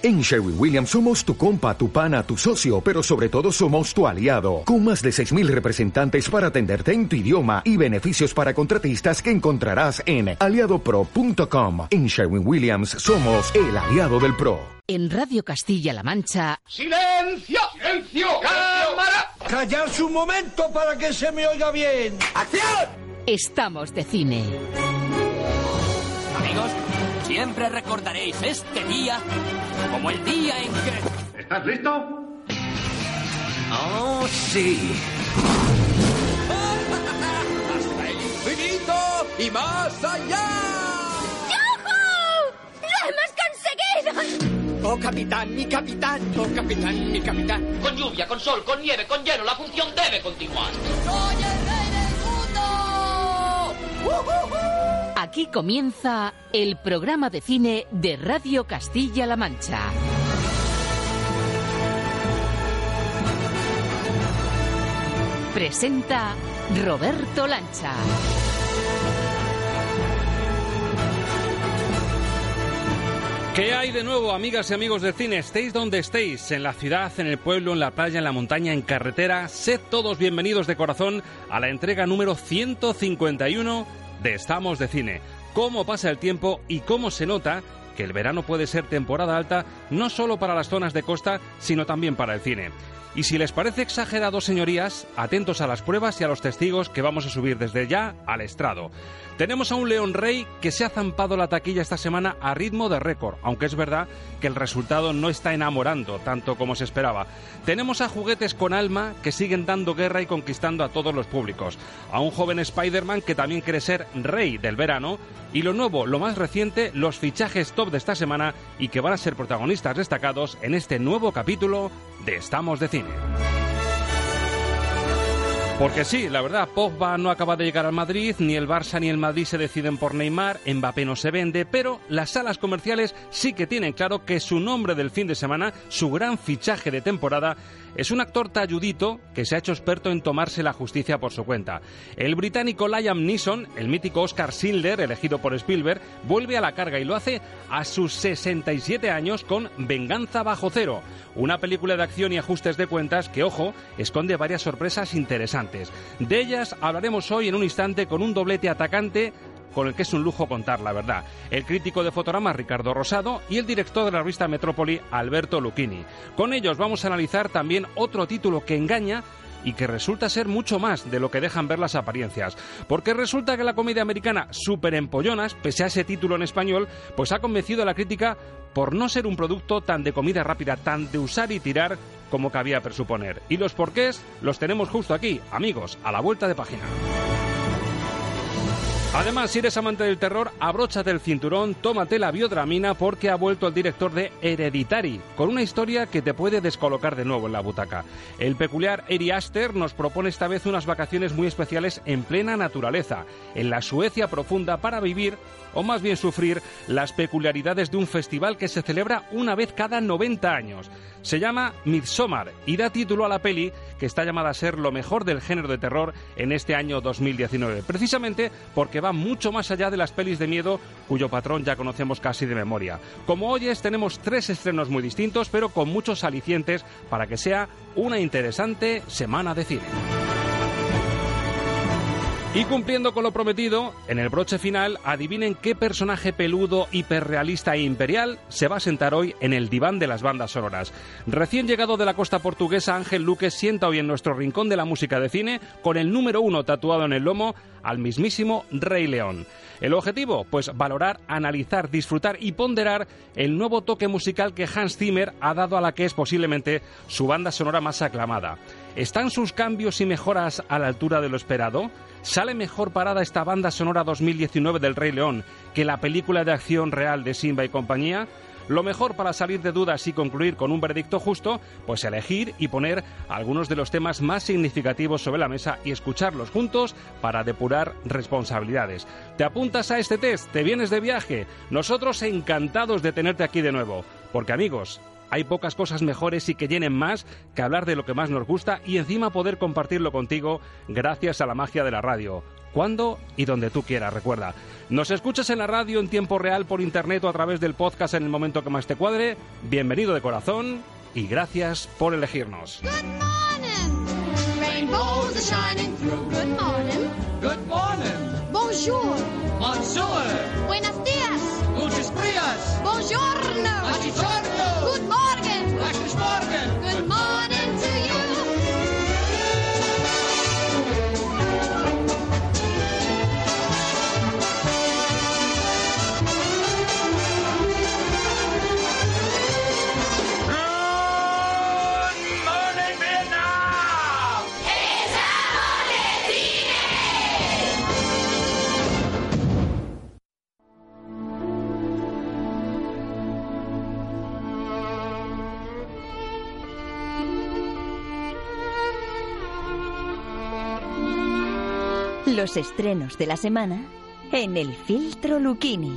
En Sherwin Williams somos tu compa, tu pana, tu socio, pero sobre todo somos tu aliado, con más de 6.000 representantes para atenderte en tu idioma y beneficios para contratistas que encontrarás en aliadopro.com. En Sherwin Williams somos el aliado del PRO. En Radio Castilla-La Mancha. ¡Silencio! ¡Silencio! ¡Cámara! ¡Callarse un momento para que se me oiga bien! ¡Acción! Estamos de cine. Amigos, siempre recordaréis este día como el día en que... ¿Estás listo? ¡Oh, sí! ¡Hasta el infinito y más allá! ¡Lo hemos conseguido! ¡Oh, capitán, mi capitán! ¡Oh, capitán, mi capitán! Con lluvia, con sol, con nieve, con hielo, la función debe continuar. ¡Soy el rey del mundo! Aquí comienza el programa de cine de Radio Castilla-La Mancha. Presenta Roberto Lancha. ¿Qué hay de nuevo, amigas y amigos del cine? Estéis donde estéis, en la ciudad, en el pueblo, en la playa, en la montaña, en carretera. Sed todos bienvenidos de corazón a la entrega número 151 de Estamos de Cine. Cómo pasa el tiempo y cómo se nota que el verano puede ser temporada alta no solo para las zonas de costa, sino también para el cine. Y si les parece exagerado, señorías, atentos a las pruebas y a los testigos que vamos a subir desde ya al estrado. Tenemos a un León Rey que se ha zampado la taquilla esta semana a ritmo de récord, aunque es verdad que el resultado no está enamorando tanto como se esperaba. Tenemos a juguetes con alma que siguen dando guerra y conquistando a todos los públicos. A un joven Spider-Man que también quiere ser rey del verano. Y lo nuevo, lo más reciente, los fichajes top de esta semana y que van a ser protagonistas destacados en este nuevo capítulo de Estamos de Cine. Porque sí, la verdad, Pogba no acaba de llegar al Madrid, ni el Barça ni el Madrid se deciden por Neymar, Mbappé no se vende, pero las salas comerciales sí que tienen claro que su nombre del fin de semana, su gran fichaje de temporada, es un actor talludito que se ha hecho experto en tomarse la justicia por su cuenta. El británico Liam Neeson, el mítico Oscar Silder, elegido por Spielberg, vuelve a la carga y lo hace a sus 67 años con Venganza bajo cero, una película de acción y ajustes de cuentas que, ojo, esconde varias sorpresas interesantes. De ellas hablaremos hoy en un instante con un doblete atacante con el que es un lujo contar la verdad. El crítico de Fotograma Ricardo Rosado y el director de la revista Metrópoli Alberto Lucchini. Con ellos vamos a analizar también otro título que engaña y que resulta ser mucho más de lo que dejan ver las apariencias. Porque resulta que la comedia americana Super Empollonas, pese a ese título en español, pues ha convencido a la crítica por no ser un producto tan de comida rápida, tan de usar y tirar como cabía presuponer. Y los porqués los tenemos justo aquí, amigos, a la vuelta de página. Además, si eres amante del terror, abróchate el cinturón, tómate la biodramina porque ha vuelto el director de Hereditary, con una historia que te puede descolocar de nuevo en la butaca. El peculiar Eri Aster nos propone esta vez unas vacaciones muy especiales en plena naturaleza, en la Suecia profunda para vivir, o más bien sufrir, las peculiaridades de un festival que se celebra una vez cada 90 años. Se llama Midsommar y da título a la peli que está llamada a ser lo mejor del género de terror en este año 2019, precisamente porque va mucho más allá de las pelis de miedo cuyo patrón ya conocemos casi de memoria. Como oyes, tenemos tres estrenos muy distintos, pero con muchos alicientes para que sea una interesante semana de cine. Y cumpliendo con lo prometido, en el broche final, adivinen qué personaje peludo, hiperrealista e imperial se va a sentar hoy en el diván de las bandas sonoras. Recién llegado de la costa portuguesa, Ángel Luque sienta hoy en nuestro rincón de la música de cine con el número uno tatuado en el lomo al mismísimo Rey León. El objetivo, pues valorar, analizar, disfrutar y ponderar el nuevo toque musical que Hans Zimmer ha dado a la que es posiblemente su banda sonora más aclamada. ¿Están sus cambios y mejoras a la altura de lo esperado? ¿Sale mejor parada esta banda sonora 2019 del Rey León que la película de acción real de Simba y compañía? Lo mejor para salir de dudas y concluir con un veredicto justo, pues elegir y poner algunos de los temas más significativos sobre la mesa y escucharlos juntos para depurar responsabilidades. ¿Te apuntas a este test? ¿Te vienes de viaje? Nosotros encantados de tenerte aquí de nuevo. Porque amigos, hay pocas cosas mejores y que llenen más que hablar de lo que más nos gusta y encima poder compartirlo contigo gracias a la magia de la radio. Cuando y donde tú quieras, recuerda. Nos escuchas en la radio en tiempo real por internet o a través del podcast en el momento que más te cuadre. Bienvenido de corazón y gracias por elegirnos. Good morning. Rainbows are shining through. Good morning. Good morning. Bonjour. Bonjour. Buenos días. Muchos días. Buongiorno. Buongiorno. Los estrenos de la semana en el filtro Lucchini.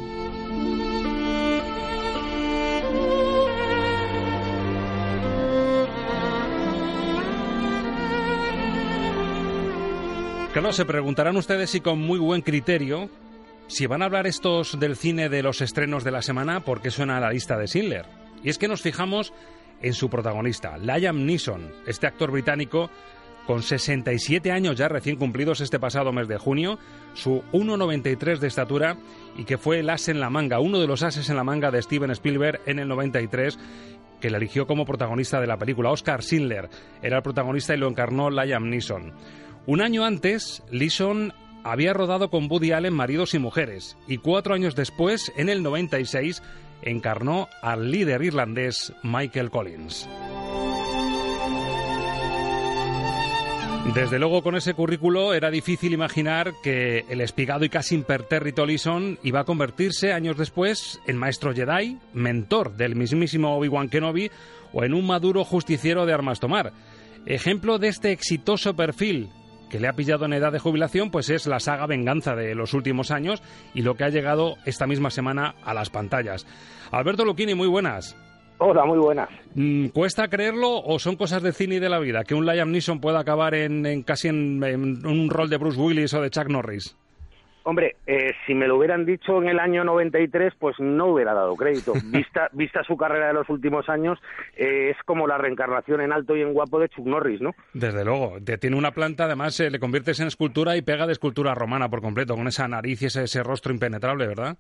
Claro, se preguntarán ustedes si con muy buen criterio si van a hablar estos del cine de los estrenos de la semana, ¿por qué suena a la lista de Schindler? Y es que nos fijamos en su protagonista, Liam Neeson, este actor británico con 67 años ya recién cumplidos este pasado mes de junio, su 1,93 de estatura y que fue el as en la manga, uno de los ases en la manga de Steven Spielberg en el 93 que le eligió como protagonista de la película. Oscar Schindler era el protagonista y lo encarnó Liam Neeson. Un año antes, Leeson había rodado con Woody Allen Maridos y Mujeres y cuatro años después, en el 96, encarnó al líder irlandés Michael Collins. Desde luego, con ese currículo era difícil imaginar que el espigado y casi impertérrito Leeson iba a convertirse años después en maestro Jedi, mentor del mismísimo Obi-Wan Kenobi o en un maduro justiciero de armas tomar. Ejemplo de este exitoso perfil que le ha pillado en edad de jubilación, pues es la saga Venganza de los últimos años y lo que ha llegado esta misma semana a las pantallas. Alberto Lucchini, muy buenas. Hola, muy buenas. Mm, ¿Cuesta creerlo o son cosas de cine y de la vida que un Liam Neeson pueda acabar en, en casi en, en un rol de Bruce Willis o de Chuck Norris? Hombre, eh, si me lo hubieran dicho en el año 93, pues no hubiera dado crédito. Vista, vista su carrera de los últimos años, eh, es como la reencarnación en alto y en guapo de Chuck Norris, ¿no? Desde luego, te- tiene una planta, además eh, le conviertes en escultura y pega de escultura romana por completo, con esa nariz y ese, ese rostro impenetrable, ¿verdad?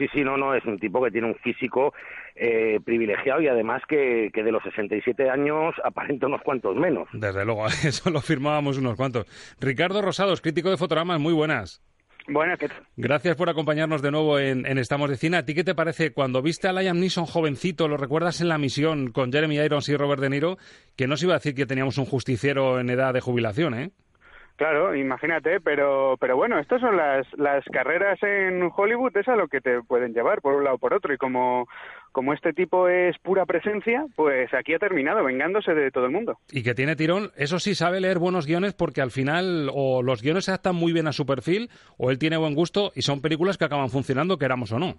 Sí, sí, no, no, es un tipo que tiene un físico eh, privilegiado y además que, que de los 67 años aparenta unos cuantos menos. Desde luego, eso lo firmábamos unos cuantos. Ricardo Rosados, crítico de fotogramas, muy buenas. Bueno, ¿qué tal? Gracias por acompañarnos de nuevo en, en Estamos de Cine. ¿A ti qué te parece cuando viste a Liam Neeson jovencito, lo recuerdas en la misión con Jeremy Irons y Robert De Niro, que no se iba a decir que teníamos un justiciero en edad de jubilación, ¿eh? Claro, imagínate, pero pero bueno, estas son las las carreras en Hollywood, es a lo que te pueden llevar por un lado o por otro y como como este tipo es pura presencia, pues aquí ha terminado vengándose de todo el mundo. Y que tiene tirón, eso sí, sabe leer buenos guiones porque al final o los guiones se adaptan muy bien a su perfil o él tiene buen gusto y son películas que acaban funcionando, queramos o no.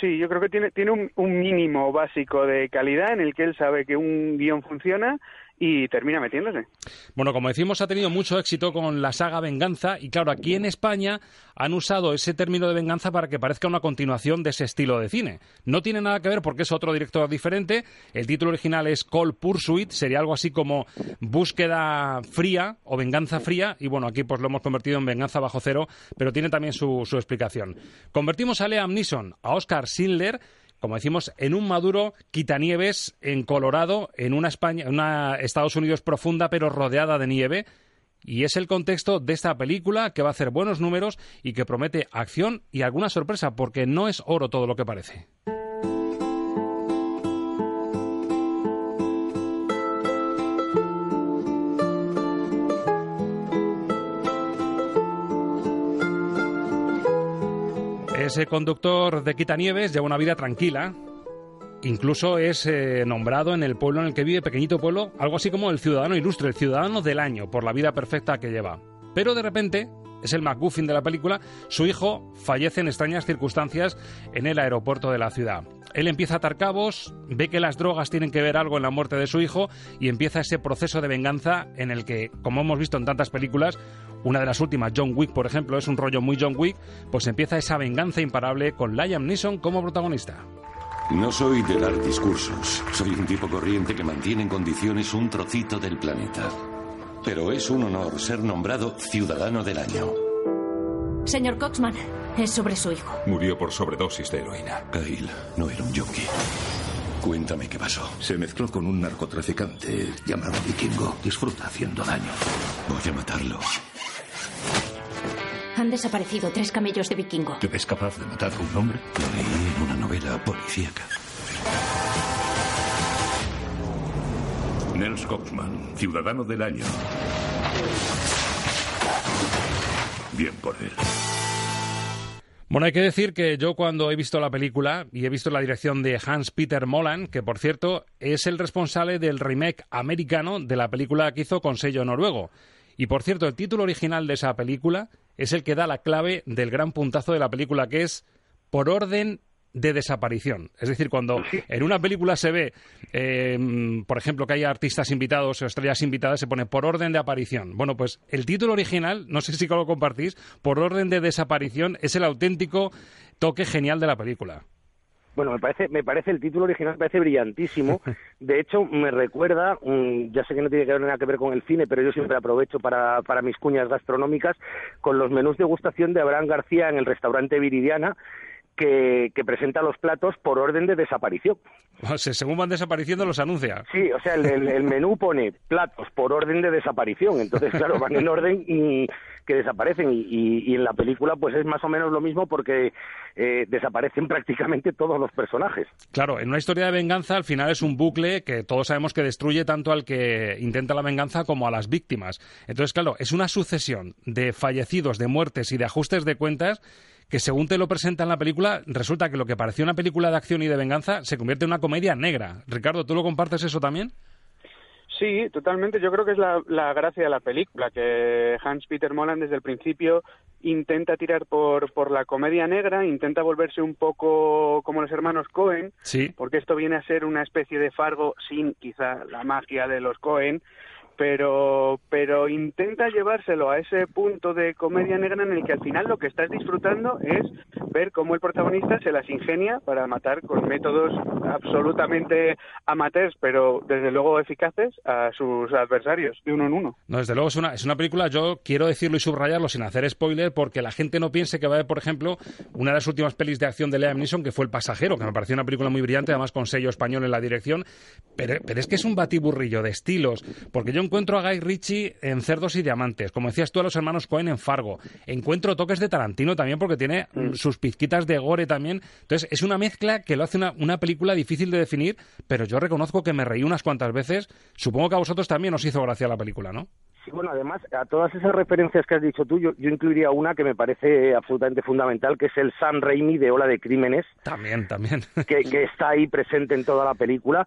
Sí, yo creo que tiene tiene un, un mínimo básico de calidad en el que él sabe que un guion funciona y termina metiéndose. Bueno, como decimos, ha tenido mucho éxito con la saga Venganza y claro, aquí en España han usado ese término de venganza para que parezca una continuación de ese estilo de cine. No tiene nada que ver porque es otro director diferente. El título original es Call Pursuit, sería algo así como Búsqueda Fría o Venganza Fría y bueno, aquí pues lo hemos convertido en Venganza Bajo Cero, pero tiene también su, su explicación. Convertimos a Liam Neeson, a Oscar Schindler, como decimos, en un maduro quitanieves en Colorado, en una España, una Estados Unidos profunda pero rodeada de nieve. Y es el contexto de esta película que va a hacer buenos números y que promete acción y alguna sorpresa, porque no es oro todo lo que parece. Ese conductor de Quitanieves lleva una vida tranquila. Incluso es eh, nombrado en el pueblo en el que vive, pequeñito pueblo, algo así como el ciudadano ilustre, el ciudadano del año, por la vida perfecta que lleva. Pero de repente, es el McGuffin de la película, su hijo fallece en extrañas circunstancias en el aeropuerto de la ciudad. Él empieza a atar cabos, ve que las drogas tienen que ver algo en la muerte de su hijo y empieza ese proceso de venganza en el que, como hemos visto en tantas películas, una de las últimas, John Wick, por ejemplo, es un rollo muy John Wick, pues empieza esa venganza imparable con Liam Neeson como protagonista. No soy de dar discursos. Soy un tipo corriente que mantiene en condiciones un trocito del planeta. Pero es un honor ser nombrado Ciudadano del Año. Señor Coxman, es sobre su hijo. Murió por sobredosis de heroína. Kyle no era un yonki. Cuéntame qué pasó. Se mezcló con un narcotraficante llamado Vikingo. Disfruta haciendo daño. Voy a matarlo. Han desaparecido tres camellos de vikingo. ¿Te ves capaz de matar a un hombre? Lo leí en una novela policíaca. Nels Coxman, ciudadano del año. Bien por él. Bueno, hay que decir que yo cuando he visto la película y he visto la dirección de Hans Peter Molan, que por cierto es el responsable del remake americano de la película que hizo con sello noruego. Y por cierto, el título original de esa película es el que da la clave del gran puntazo de la película, que es Por orden de desaparición. Es decir, cuando en una película se ve, eh, por ejemplo, que hay artistas invitados o estrellas invitadas, se pone por orden de aparición. Bueno, pues el título original, no sé si lo compartís, por orden de desaparición es el auténtico toque genial de la película. Bueno, me parece, me parece el título original me parece brillantísimo. De hecho, me recuerda, mm, ya sé que no tiene que ver nada que ver con el cine, pero yo siempre aprovecho para, para mis cuñas gastronómicas con los menús de gustación de Abraham García en el restaurante Viridiana, que, que, presenta los platos por orden de desaparición. O sea, según van desapareciendo los anuncia. Sí, o sea, el, el, el, menú pone platos por orden de desaparición, entonces claro, van en orden y que desaparecen y, y, y en la película pues es más o menos lo mismo porque eh, desaparecen prácticamente todos los personajes. Claro, en una historia de venganza al final es un bucle que todos sabemos que destruye tanto al que intenta la venganza como a las víctimas. Entonces, claro, es una sucesión de fallecidos, de muertes y de ajustes de cuentas que según te lo presenta en la película, resulta que lo que parecía una película de acción y de venganza se convierte en una comedia negra. Ricardo, ¿tú lo compartes eso también? Sí, totalmente. Yo creo que es la, la, gracia de la película, que Hans Peter Molan desde el principio intenta tirar por, por la comedia negra, intenta volverse un poco como los hermanos Cohen, sí. porque esto viene a ser una especie de Fargo sin quizá la magia de los Cohen, pero pero intenta llevárselo a ese punto de comedia negra en el que al final lo que estás disfrutando es ver cómo el protagonista se las ingenia para matar con métodos absolutamente amateurs, pero desde luego eficaces a sus adversarios de uno en uno. No, desde luego es una, es una película, yo quiero decirlo y subrayarlo sin hacer spoiler, porque la gente no piense que va a ver, por ejemplo, una de las últimas pelis de acción de Liam Neeson, que fue El Pasajero, que me pareció una película muy brillante, además con sello español en la dirección, pero, pero es que es un batiburrillo de estilos, porque yo encuentro a Guy Ritchie en Cerdos y Diamantes, como decías tú a los hermanos Cohen en Fargo. Encuentro toques de Tarantino también porque tiene mm. sus pizquitas de gore también. Entonces es una mezcla que lo hace una, una, película difícil de definir, pero yo reconozco que me reí unas cuantas veces. Supongo que a vosotros también os hizo gracia la película, ¿no? Sí, bueno, además, a todas esas referencias que has dicho tú, yo, yo, incluiría una que me parece absolutamente fundamental, que es el Sam Raimi de Ola de Crímenes. También, también. Que, que está ahí presente en toda la película.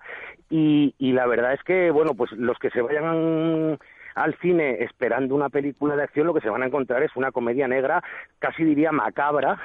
Y, y la verdad es que, bueno, pues los que se vayan al cine esperando una película de acción, lo que se van a encontrar es una comedia negra, casi diría macabra,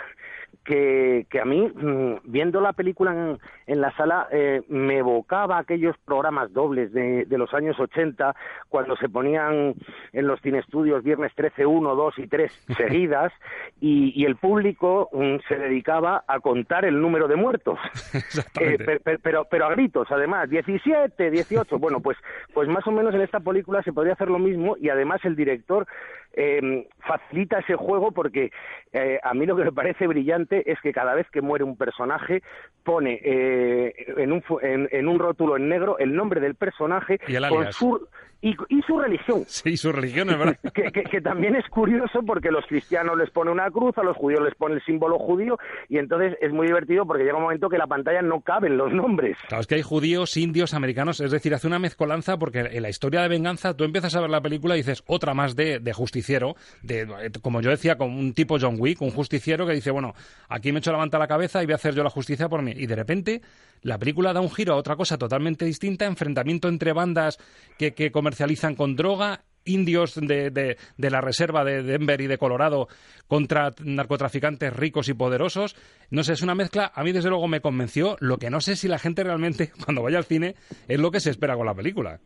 que, que a mí, mmm, viendo la película en, en la sala, eh, me evocaba aquellos programas dobles de, de, los años 80, cuando se ponían en los cinestudios viernes 13, 1, 2 y 3 seguidas, y, y el público mmm, se dedicaba a contar el número de muertos. eh, per, per, pero, pero a gritos, además, 17, 18. Bueno, pues, pues más o menos en esta película se podría hacer lo mismo, y además el director eh, facilita ese juego porque eh, a mí lo que me parece brillante es que cada vez que muere un personaje pone eh, en, un, en, en, un rótulo en negro el nombre del personaje y con su y, y, su religión. Sí, su religión es verdad. que, que, que, también es curioso porque los cristianos les pone una cruz, a los judíos les pone el símbolo judío y entonces es muy divertido porque llega un momento que la pantalla no caben los nombres. Claro, es que hay judíos, indios, americanos, es decir, hace una mezcolanza porque en la historia de venganza tú empiezas a ver la película y dices otra más de, de justiciero, de, como yo decía, con un tipo John Wick, un justiciero que dice, bueno, aquí me echo la manta a la cabeza y voy a hacer yo la justicia por mí. Y de repente la película da un giro a otra cosa totalmente distinta, enfrentamiento entre bandas que, que comercializan con droga indios de, de, de, la reserva de Denver y de Colorado contra narcotraficantes ricos y poderosos. No sé, es una mezcla, a mí desde luego me convenció, lo que no sé si la gente realmente cuando vaya al cine es lo que se espera con la película.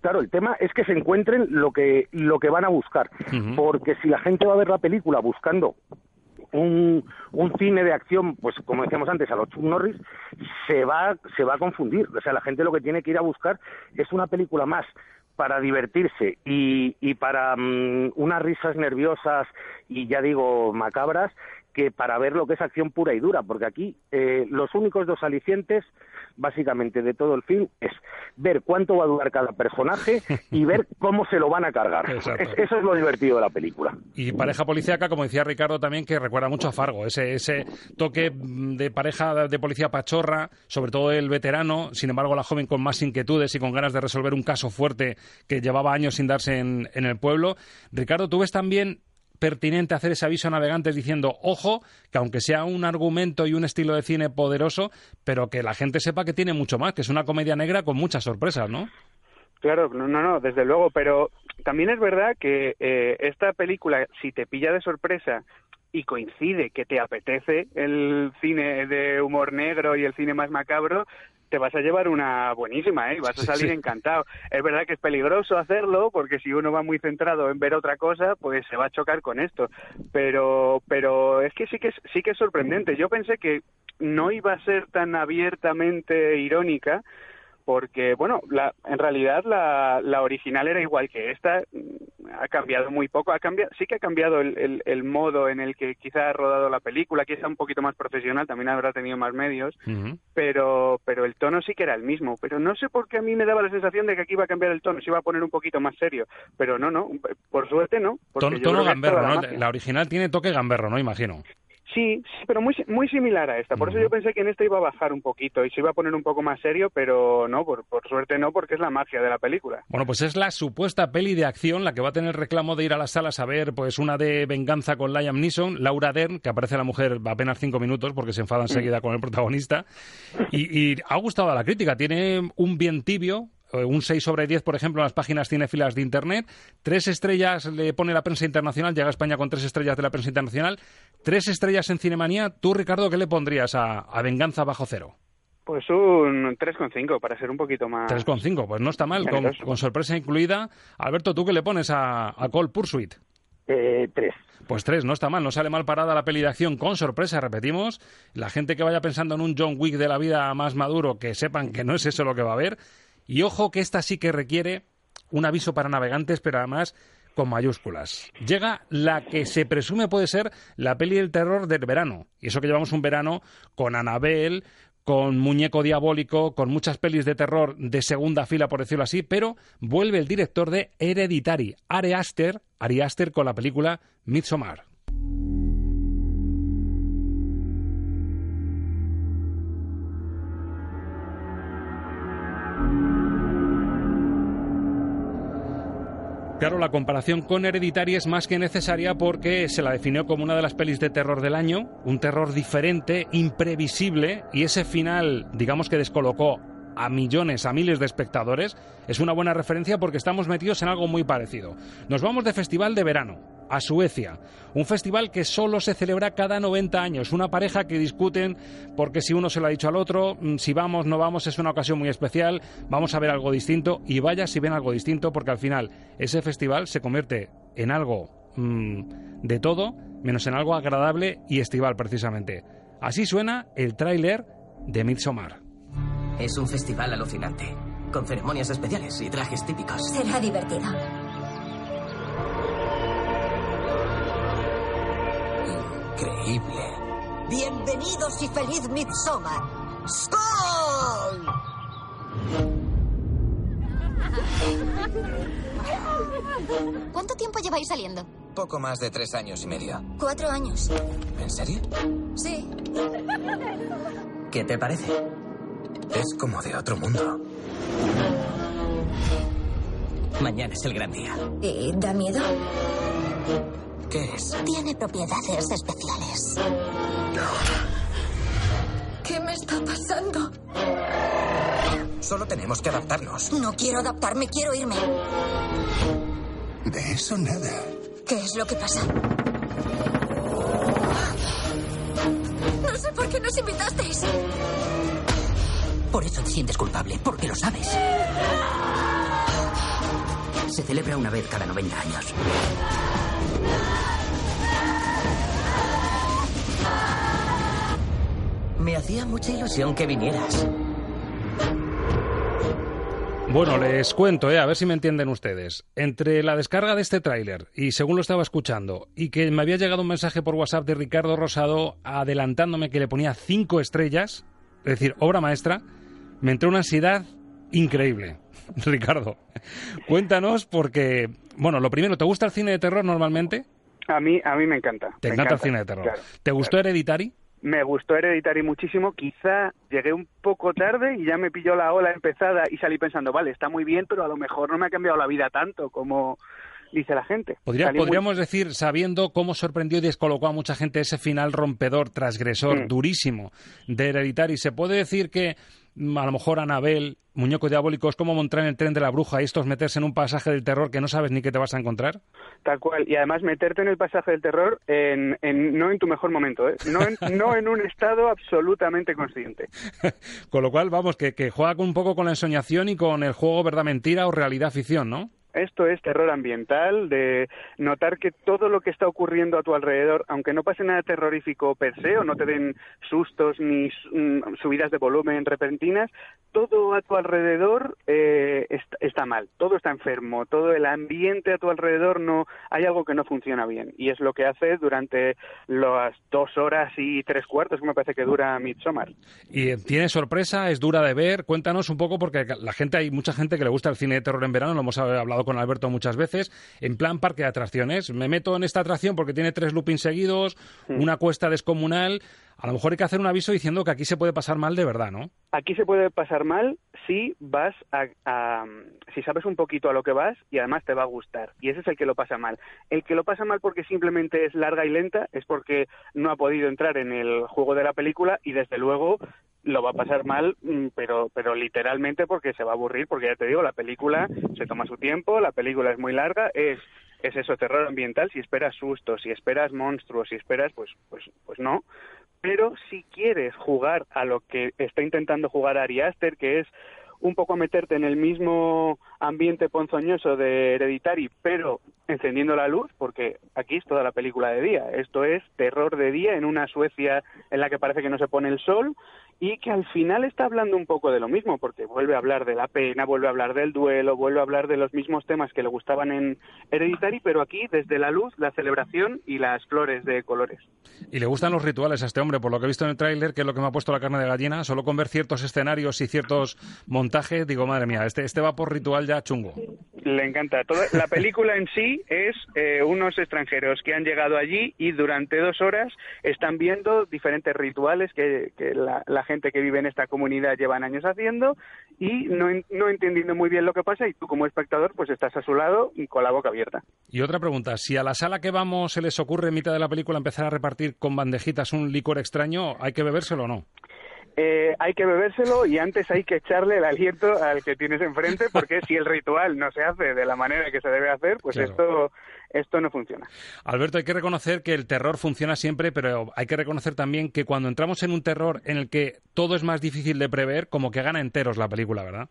Claro, el tema es que se encuentren lo que, lo que van a buscar, uh -huh. porque si la gente va a ver la película buscando un, un cine de acción, pues como decíamos antes, a los Chuck Norris, se va, se va a confundir. O sea, la gente lo que tiene que ir a buscar es una película más para divertirse y, y para um, unas risas nerviosas y ya digo macabras que para ver lo que es acción pura y dura, porque aquí eh, los únicos dos alicientes básicamente de todo el film es ver cuánto va a durar cada personaje y ver cómo se lo van a cargar. Es, eso es lo divertido de la película. Y pareja policíaca, como decía Ricardo también, que recuerda mucho a Fargo, ese, ese toque de pareja de policía pachorra, sobre todo el veterano, sin embargo la joven con más inquietudes y con ganas de resolver un caso fuerte que llevaba años sin darse en, en el pueblo. Ricardo, tú ves también pertinente hacer ese aviso a navegantes diciendo, ojo, que aunque sea un argumento y un estilo de cine poderoso, pero que la gente sepa que tiene mucho más, que es una comedia negra con muchas sorpresas, ¿no? Claro, no, no, no, desde luego, pero también es verdad que eh, esta película, si te pilla de sorpresa y coincide que te apetece el cine de humor negro y el cine más macabro, te vas a llevar una buenísima, ¿eh? Vas a salir sí, encantado. Es verdad que es peligroso hacerlo porque si uno va muy centrado en ver otra cosa, pues se va a chocar con esto. Pero, pero es que sí que es, sí que es sorprendente. Yo pensé que no iba a ser tan abiertamente irónica porque, bueno, la, en realidad la, la, original era igual que esta, ha cambiado muy poco, ha cambiado, sí que ha cambiado el, el, el, modo en el que quizá ha rodado la película, quizá un poquito más profesional, también habrá tenido más medios, uh -huh. pero, pero el tono sí que era el mismo, pero no sé por qué a mí me daba la sensación de que aquí iba a cambiar el tono, se iba a poner un poquito más serio, pero no, no, por suerte no. Tono, tono gamberro, ¿no? La original tiene toque gamberro, ¿no? Imagino. Sí, sí, pero muy, muy similar a esta. Por uh -huh. eso yo pensé que en esta iba a bajar un poquito y se iba a poner un poco más serio, pero no, por, por, suerte no, porque es la magia de la película. Bueno, pues es la supuesta peli de acción la que va a tener reclamo de ir a las salas a ver, pues una de venganza con Liam Neeson, Laura Dern, que aparece la mujer apenas cinco minutos porque se enfada enseguida con el protagonista. Y, y ha gustado a la crítica. Tiene un bien tibio, un 6 sobre 10, por ejemplo, en las páginas cinéfilas de Internet. Tres estrellas le pone la prensa internacional, llega a España con tres estrellas de la prensa internacional. Tres estrellas en Cinemanía. Tú, Ricardo, ¿qué le pondrías a, a Venganza Bajo Cero? Pues un 3,5 para ser un poquito más. 3,5, pues no está mal, con, con, sorpresa incluida. Alberto, ¿tú qué le pones a, a Cole Pursuit? Eh, tres. Pues tres, no está mal, no sale mal parada la peli de acción con sorpresa, repetimos. La gente que vaya pensando en un John Wick de la vida más maduro, que sepan que no es eso lo que va a haber. Y ojo que esta sí que requiere un aviso para navegantes, pero además con mayúsculas. Llega la que se presume puede ser la peli del terror del verano. Y eso que llevamos un verano con Anabel, con Muñeco Diabólico, con muchas pelis de terror de segunda fila, por decirlo así, pero vuelve el director de Hereditary, Ari Aster, Ari Aster con la película Midsommar. Claro, la comparación con Hereditary es más que necesaria porque se la definió como una de las pelis de terror del año, un terror diferente, imprevisible, y ese final, digamos que descolocó a millones, a miles de espectadores, es una buena referencia porque estamos metidos en algo muy parecido. Nos vamos de festival de verano a Suecia, un festival que solo se celebra cada 90 años, una pareja que discuten porque si uno se lo ha dicho al otro, mm, si vamos, no vamos, es una ocasión muy especial, vamos a ver algo distinto y vaya si ven algo distinto porque al final ese festival se convierte en algo mmm, de todo menos en algo agradable y estival precisamente. Así suena el tráiler de Midsommar. Es un festival alucinante, con ceremonias especiales y trajes típicos. Será divertido. Increíble. Bienvenidos y feliz Midsommar. ¡Skol! ¿Cuánto tiempo lleváis saliendo? Poco más de tres años y medio. Cuatro años. ¿En serio? Sí. ¿Qué te parece? Es como de otro mundo. Mañana es el gran día. ¿Y da miedo? ¿Qué es? Tiene propiedades especiales. ¿Qué me está pasando? Solo tenemos que adaptarnos. No quiero adaptarme, quiero irme. De eso nada. ¿Qué es lo que pasa? No sé por qué nos invitasteis. Por eso te sientes culpable, porque lo sabes. Se celebra una vez cada 90 años. Me hacía mucha ilusión que vinieras. Bueno, les cuento, eh, a ver si me entienden ustedes. Entre la descarga de este tráiler y según lo estaba escuchando y que me había llegado un mensaje por WhatsApp de Ricardo Rosado adelantándome que le ponía cinco estrellas, es decir, obra maestra, me entró una ansiedad increíble. Ricardo, cuéntanos porque, bueno, lo primero, ¿te gusta el cine de terror normalmente? A mí, a mí me encanta. Te me encanta el cine de terror. claro, ¿Te gustó Hereditary? Me gustó Hereditary muchísimo. Quizá llegué un poco tarde y ya me pilló la ola empezada y salí pensando, vale, está muy bien, pero a lo mejor no me ha cambiado la vida tanto como dice la gente. Podría- Salí muy- podríamos decir, sabiendo cómo sorprendió y descolocó a mucha gente ese final rompedor, transgresor, Mm. durísimo de Hereditary, ¿se puede decir que a lo mejor Anabel, Muñeco Diabólico, es como montar en el tren de la bruja y esto es meterse en un pasaje del terror que no sabes ni qué te vas a encontrar? Tal cual. Y además meterte en el pasaje del terror en, en- no en tu mejor momento, ¿eh? no, en, no en un estado absolutamente consciente. Con lo cual, vamos, que, que juega un poco con la ensoñación y con el juego verdad-mentira o realidad-ficción, ¿no? Esto es terror ambiental, de notar que todo lo que está ocurriendo a tu alrededor, aunque no pase nada terrorífico per se o no te den sustos ni mm, subidas de volumen repentinas, todo a tu alrededor eh, est- está mal, todo está enfermo, todo el ambiente a tu alrededor no hay algo que no funciona bien y es lo que hace durante las dos horas y tres cuartos que me parece que dura Midsommar. Y tiene sorpresa, es dura de ver. Cuéntanos un poco, porque la gente, hay mucha gente que le gusta el cine de terror en verano, lo hemos hablado con Alberto muchas veces, en plan parque de atracciones. Me meto en esta atracción porque tiene tres loopings seguidos, una cuesta descomunal. A lo mejor hay que hacer un aviso diciendo que aquí se puede pasar mal de verdad, ¿no? Aquí se puede pasar mal si vas a, a- si sabes un poquito a lo que vas y además te va a gustar. Y ese es el que lo pasa mal. El que lo pasa mal porque simplemente es larga y lenta es porque no ha podido entrar en el juego de la película y desde luego lo va a pasar mal, mm, pero pero literalmente porque se va a aburrir porque ya te digo, la película se toma su tiempo, la película es muy larga, es es eso, terror ambiental, si esperas sustos, si esperas monstruos, si esperas, pues, pues, pues no. Pero si quieres jugar a lo que está intentando jugar Ari Aster, que es un poco meterte en el mismo ambiente ponzoñoso de Hereditary, pero encendiendo la luz, porque aquí es toda la película de día. Esto es terror de día en una Suecia en la que parece que no se pone el sol y que al final está hablando un poco de lo mismo, porque vuelve a hablar de la pena, vuelve a hablar del duelo, vuelve a hablar de los mismos temas que le gustaban en Hereditary, pero aquí desde la luz, la celebración y las flores de colores. Y le gustan los rituales a este hombre, por lo que he visto en el tráiler, que es lo que me ha puesto la carne de gallina. Solo con ver ciertos escenarios y ciertos montajes, digo, madre mía, este, este va por ritual ya chungo. Le encanta. Toda, la película en sí es eh, unos extranjeros que han llegado allí y durante dos horas están viendo diferentes rituales que, que la, la gente que vive en esta comunidad llevan años haciendo y no, no entendiendo muy bien lo que pasa y tú como espectador pues estás a su lado con la boca abierta. Y otra pregunta, si a la sala que vamos se les ocurre en mitad de la película empezar a repartir con bandejitas un licor extraño, ¿hay que bebérselo o no? Eh, hay que bebérselo y antes hay que echarle el aliento al que tienes enfrente porque si el ritual no se hace de la manera que se debe hacer, pues Claro. esto, esto no funciona. Alberto, hay que reconocer que el terror funciona siempre, pero hay que reconocer también que cuando entramos en un terror en el que todo es más difícil de prever, como que gana enteros la película, ¿verdad?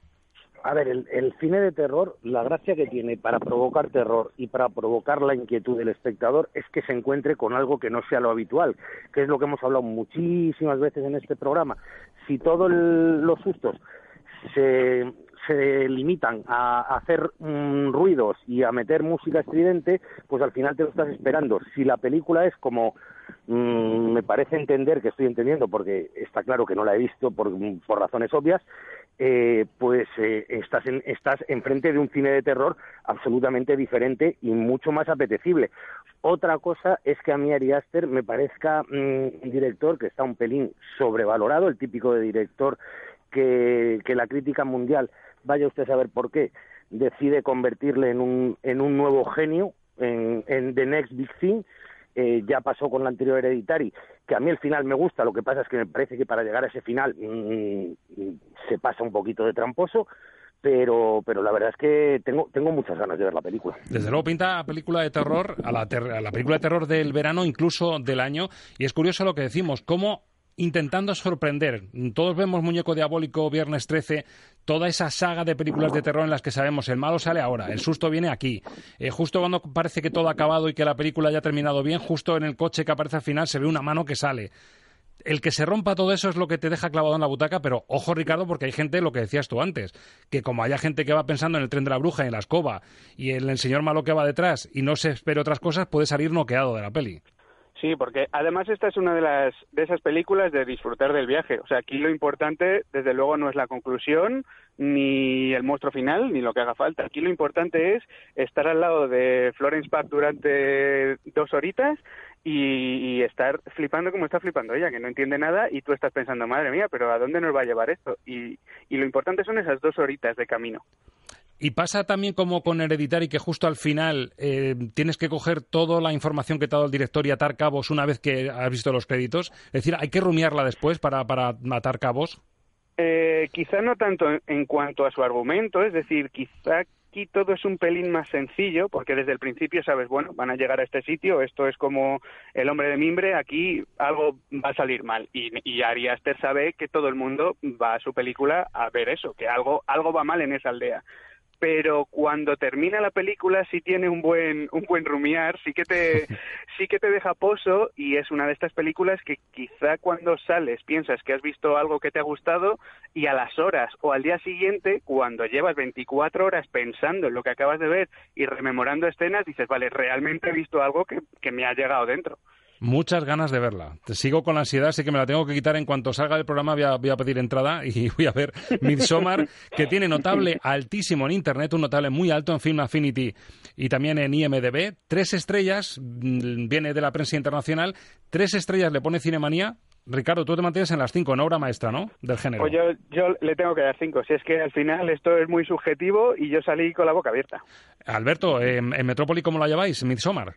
A ver, el, el cine de terror, la gracia que tiene para provocar terror y para provocar la inquietud del espectador es que se encuentre con algo que no sea lo habitual, que es lo que hemos hablado muchísimas veces en este programa. Si todos los sustos se, se limitan a, hacer mm, ruidos y a meter música estridente, pues al final te lo estás esperando. Si la película es como mm, me parece entender que estoy entendiendo, porque está claro que no la he visto por, por razones obvias, eh, pues eh, estás, en, estás enfrente de un cine de terror absolutamente diferente y mucho más apetecible. Otra cosa es que a mí Ari Aster me parezca mm, un director que está un pelín sobrevalorado, el típico de director que, que la crítica mundial, vaya usted a saber por qué, decide convertirle en un, en un nuevo genio, en, en The Next Big Thing, eh, ya pasó con la anterior Hereditary, que a mí el final me gusta, lo que pasa es que me parece que para llegar a ese final mm, se pasa un poquito de tramposo, pero pero la verdad es que tengo tengo muchas ganas de ver la película. Desde luego pinta película de terror, a la, a la película de terror del verano, incluso del año, y es curioso lo que decimos, cómo intentando sorprender. Todos vemos Muñeco Diabólico, Viernes 13, toda esa saga de películas de terror en las que sabemos el malo sale ahora, el susto viene aquí. Eh, justo cuando parece que todo ha acabado y que la película ya terminado bien, justo en el coche que aparece al final se ve una mano que sale. El que se rompa todo eso es lo que te deja clavado en la butaca, pero ojo Ricardo, porque hay gente, lo que decías tú antes, que como haya gente que va pensando en el tren de la bruja, en la escoba, y en el señor malo que va detrás, y no se espere otras cosas, puede salir noqueado de la peli. Sí, porque además esta es una de las de esas películas de disfrutar del viaje. O sea, aquí lo importante, desde luego, no es la conclusión ni el monstruo final ni lo que haga falta. Aquí lo importante es estar al lado de Florence Pugh durante dos horitas y, estar flipando como está flipando ella, que no entiende nada y tú estás pensando, madre mía, pero ¿a dónde nos va a llevar esto? Y, y lo importante son esas dos horitas de camino. Y pasa también como con Hereditary que justo al final eh, tienes que coger toda la información que te ha dado el director y atar cabos una vez que has visto los créditos. Es decir, hay que rumiarla después para, para matar cabos. Eh, quizá no tanto en cuanto a su argumento, es decir, quizá aquí todo es un pelín más sencillo, porque desde el principio sabes, bueno, van a llegar a este sitio, esto es como el hombre de mimbre, aquí algo va a salir mal. Y, y Ari Aster sabe que todo el mundo va a su película a ver eso, que algo, algo va mal en esa aldea pero cuando termina la película sí tiene un buen un buen rumiar, sí que te sí que te deja pozo y es una de estas películas que quizá cuando sales piensas que has visto algo que te ha gustado y a las horas o al día siguiente cuando llevas 24 horas pensando en lo que acabas de ver y rememorando escenas dices, vale, realmente he visto algo que, que me ha llegado dentro. Muchas ganas de verla. Te sigo con la ansiedad, así que me la tengo que quitar en cuanto salga del programa. Voy a, pedir entrada y voy a ver Midsommar, que tiene notable altísimo en Internet, un notable muy alto en Film Affinity y también en IMDB. Tres estrellas, mm, viene de la prensa internacional. Tres estrellas le pone Cinemanía. Ricardo, tú te mantienes en las cinco, en obra maestra, ¿no? Del género. Pues yo, yo le tengo que dar cinco. Si es que al final esto es muy subjetivo y yo salí con la boca abierta. Alberto, en, en Metrópoli, ¿cómo la lleváis? Midsommar.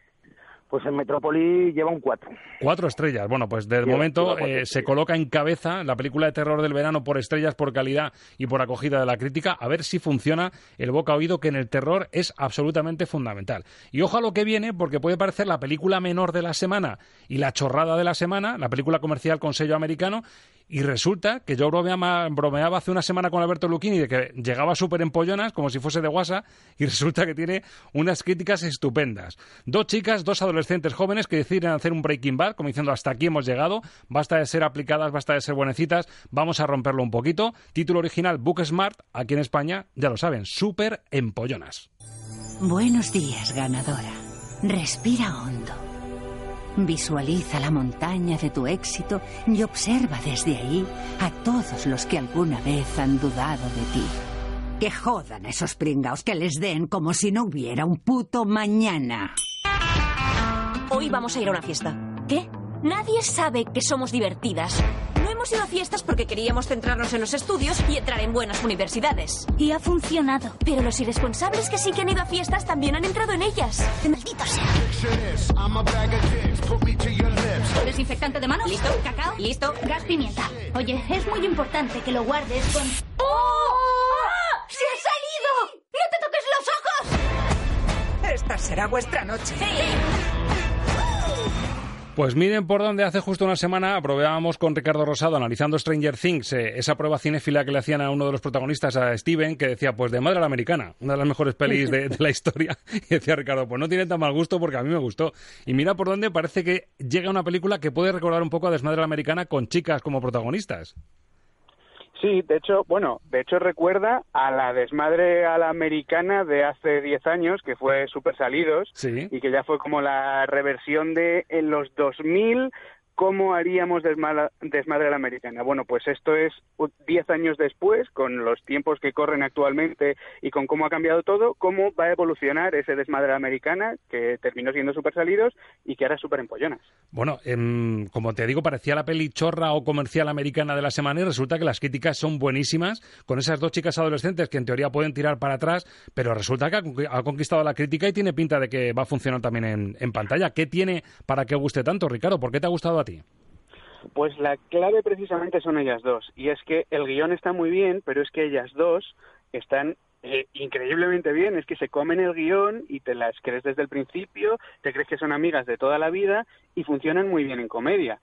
Pues en Metrópoli lleva un 4. Cuatro estrellas. Bueno, pues de momento eh, se coloca en cabeza la película de terror del verano por estrellas, por calidad y por acogida de la crítica. A ver si funciona el boca oído, que en el terror es absolutamente fundamental. Y ojo a lo que viene, porque puede parecer la película menor de la semana y la chorrada de la semana, la película comercial con sello americano, y resulta que yo bromeaba, hace una semana con Alberto Lucchini de que llegaba súper empollonas, como si fuese de guasa, y resulta que tiene unas críticas estupendas. Dos chicas, dos adolescentes jóvenes que deciden hacer un Breaking Bad, como diciendo hasta aquí hemos llegado, basta de ser aplicadas, basta de ser buenecitas, vamos a romperlo un poquito. Título original Book Smart, aquí en España, ya lo saben, súper empollonas. Buenos días, ganadora. Respira hondo. Visualiza la montaña de tu éxito y observa desde ahí a todos los que alguna vez han dudado de ti. Que jodan esos pringaos, que les den como si no hubiera un puto mañana. Hoy vamos a ir a una fiesta. ¿Qué? Nadie sabe que somos divertidas hemos ido a fiestas porque queríamos centrarnos en los estudios y entrar en buenas universidades. Y ha funcionado. Pero los irresponsables que sí que han ido a fiestas también han entrado en ellas. ¡Maldito sea! ¿Desinfectante de manos? ¿Listo? ¿Cacao? ¿Listo? Gas pimienta. Oye, es muy importante que lo guardes con... ¡Oh! ¡Ah! ¡Se ha salido! ¡No te toques los ojos! Esta será vuestra noche. Pues miren por dónde hace justo una semana probábamos con Ricardo Rosado analizando Stranger Things, eh, esa prueba cinéfila que le hacían a uno de los protagonistas, a Steven, que decía, pues de madre la americana, una de las mejores pelis de, la historia. Y decía Ricardo, pues no tiene tan mal gusto porque a mí me gustó. Y mira por dónde parece que llega una película que puede recordar un poco a Desmadre la americana con chicas como protagonistas. Sí, de hecho, bueno, de hecho recuerda a la desmadre a la americana de hace 10 años, que fue Super Salidos, y que ya fue como la reversión de en los 2000 ¿Cómo haríamos desmadre, a la americana? Bueno, pues esto es 10 años después, con los tiempos que corren actualmente y con cómo ha cambiado todo, cómo va a evolucionar ese desmadre a la americana que terminó siendo súper salidos y que ahora es súper empollonas. Bueno, em, como te digo, parecía la peli chorra o comercial americana de la semana y resulta que las críticas son buenísimas con esas dos chicas adolescentes que en teoría pueden tirar para atrás, pero resulta que ha, conquistado la crítica y tiene pinta de que va a funcionar también en, en pantalla. ¿Qué tiene para que guste tanto, Ricardo? ¿Por qué te ha gustado a ti? Pues la clave precisamente son ellas dos. Y es que el guion está muy bien, pero es que ellas dos están eh, increíblemente bien, es que se comen el guion y te las crees desde el principio, te crees que son amigas de toda la vida y funcionan muy bien en comedia.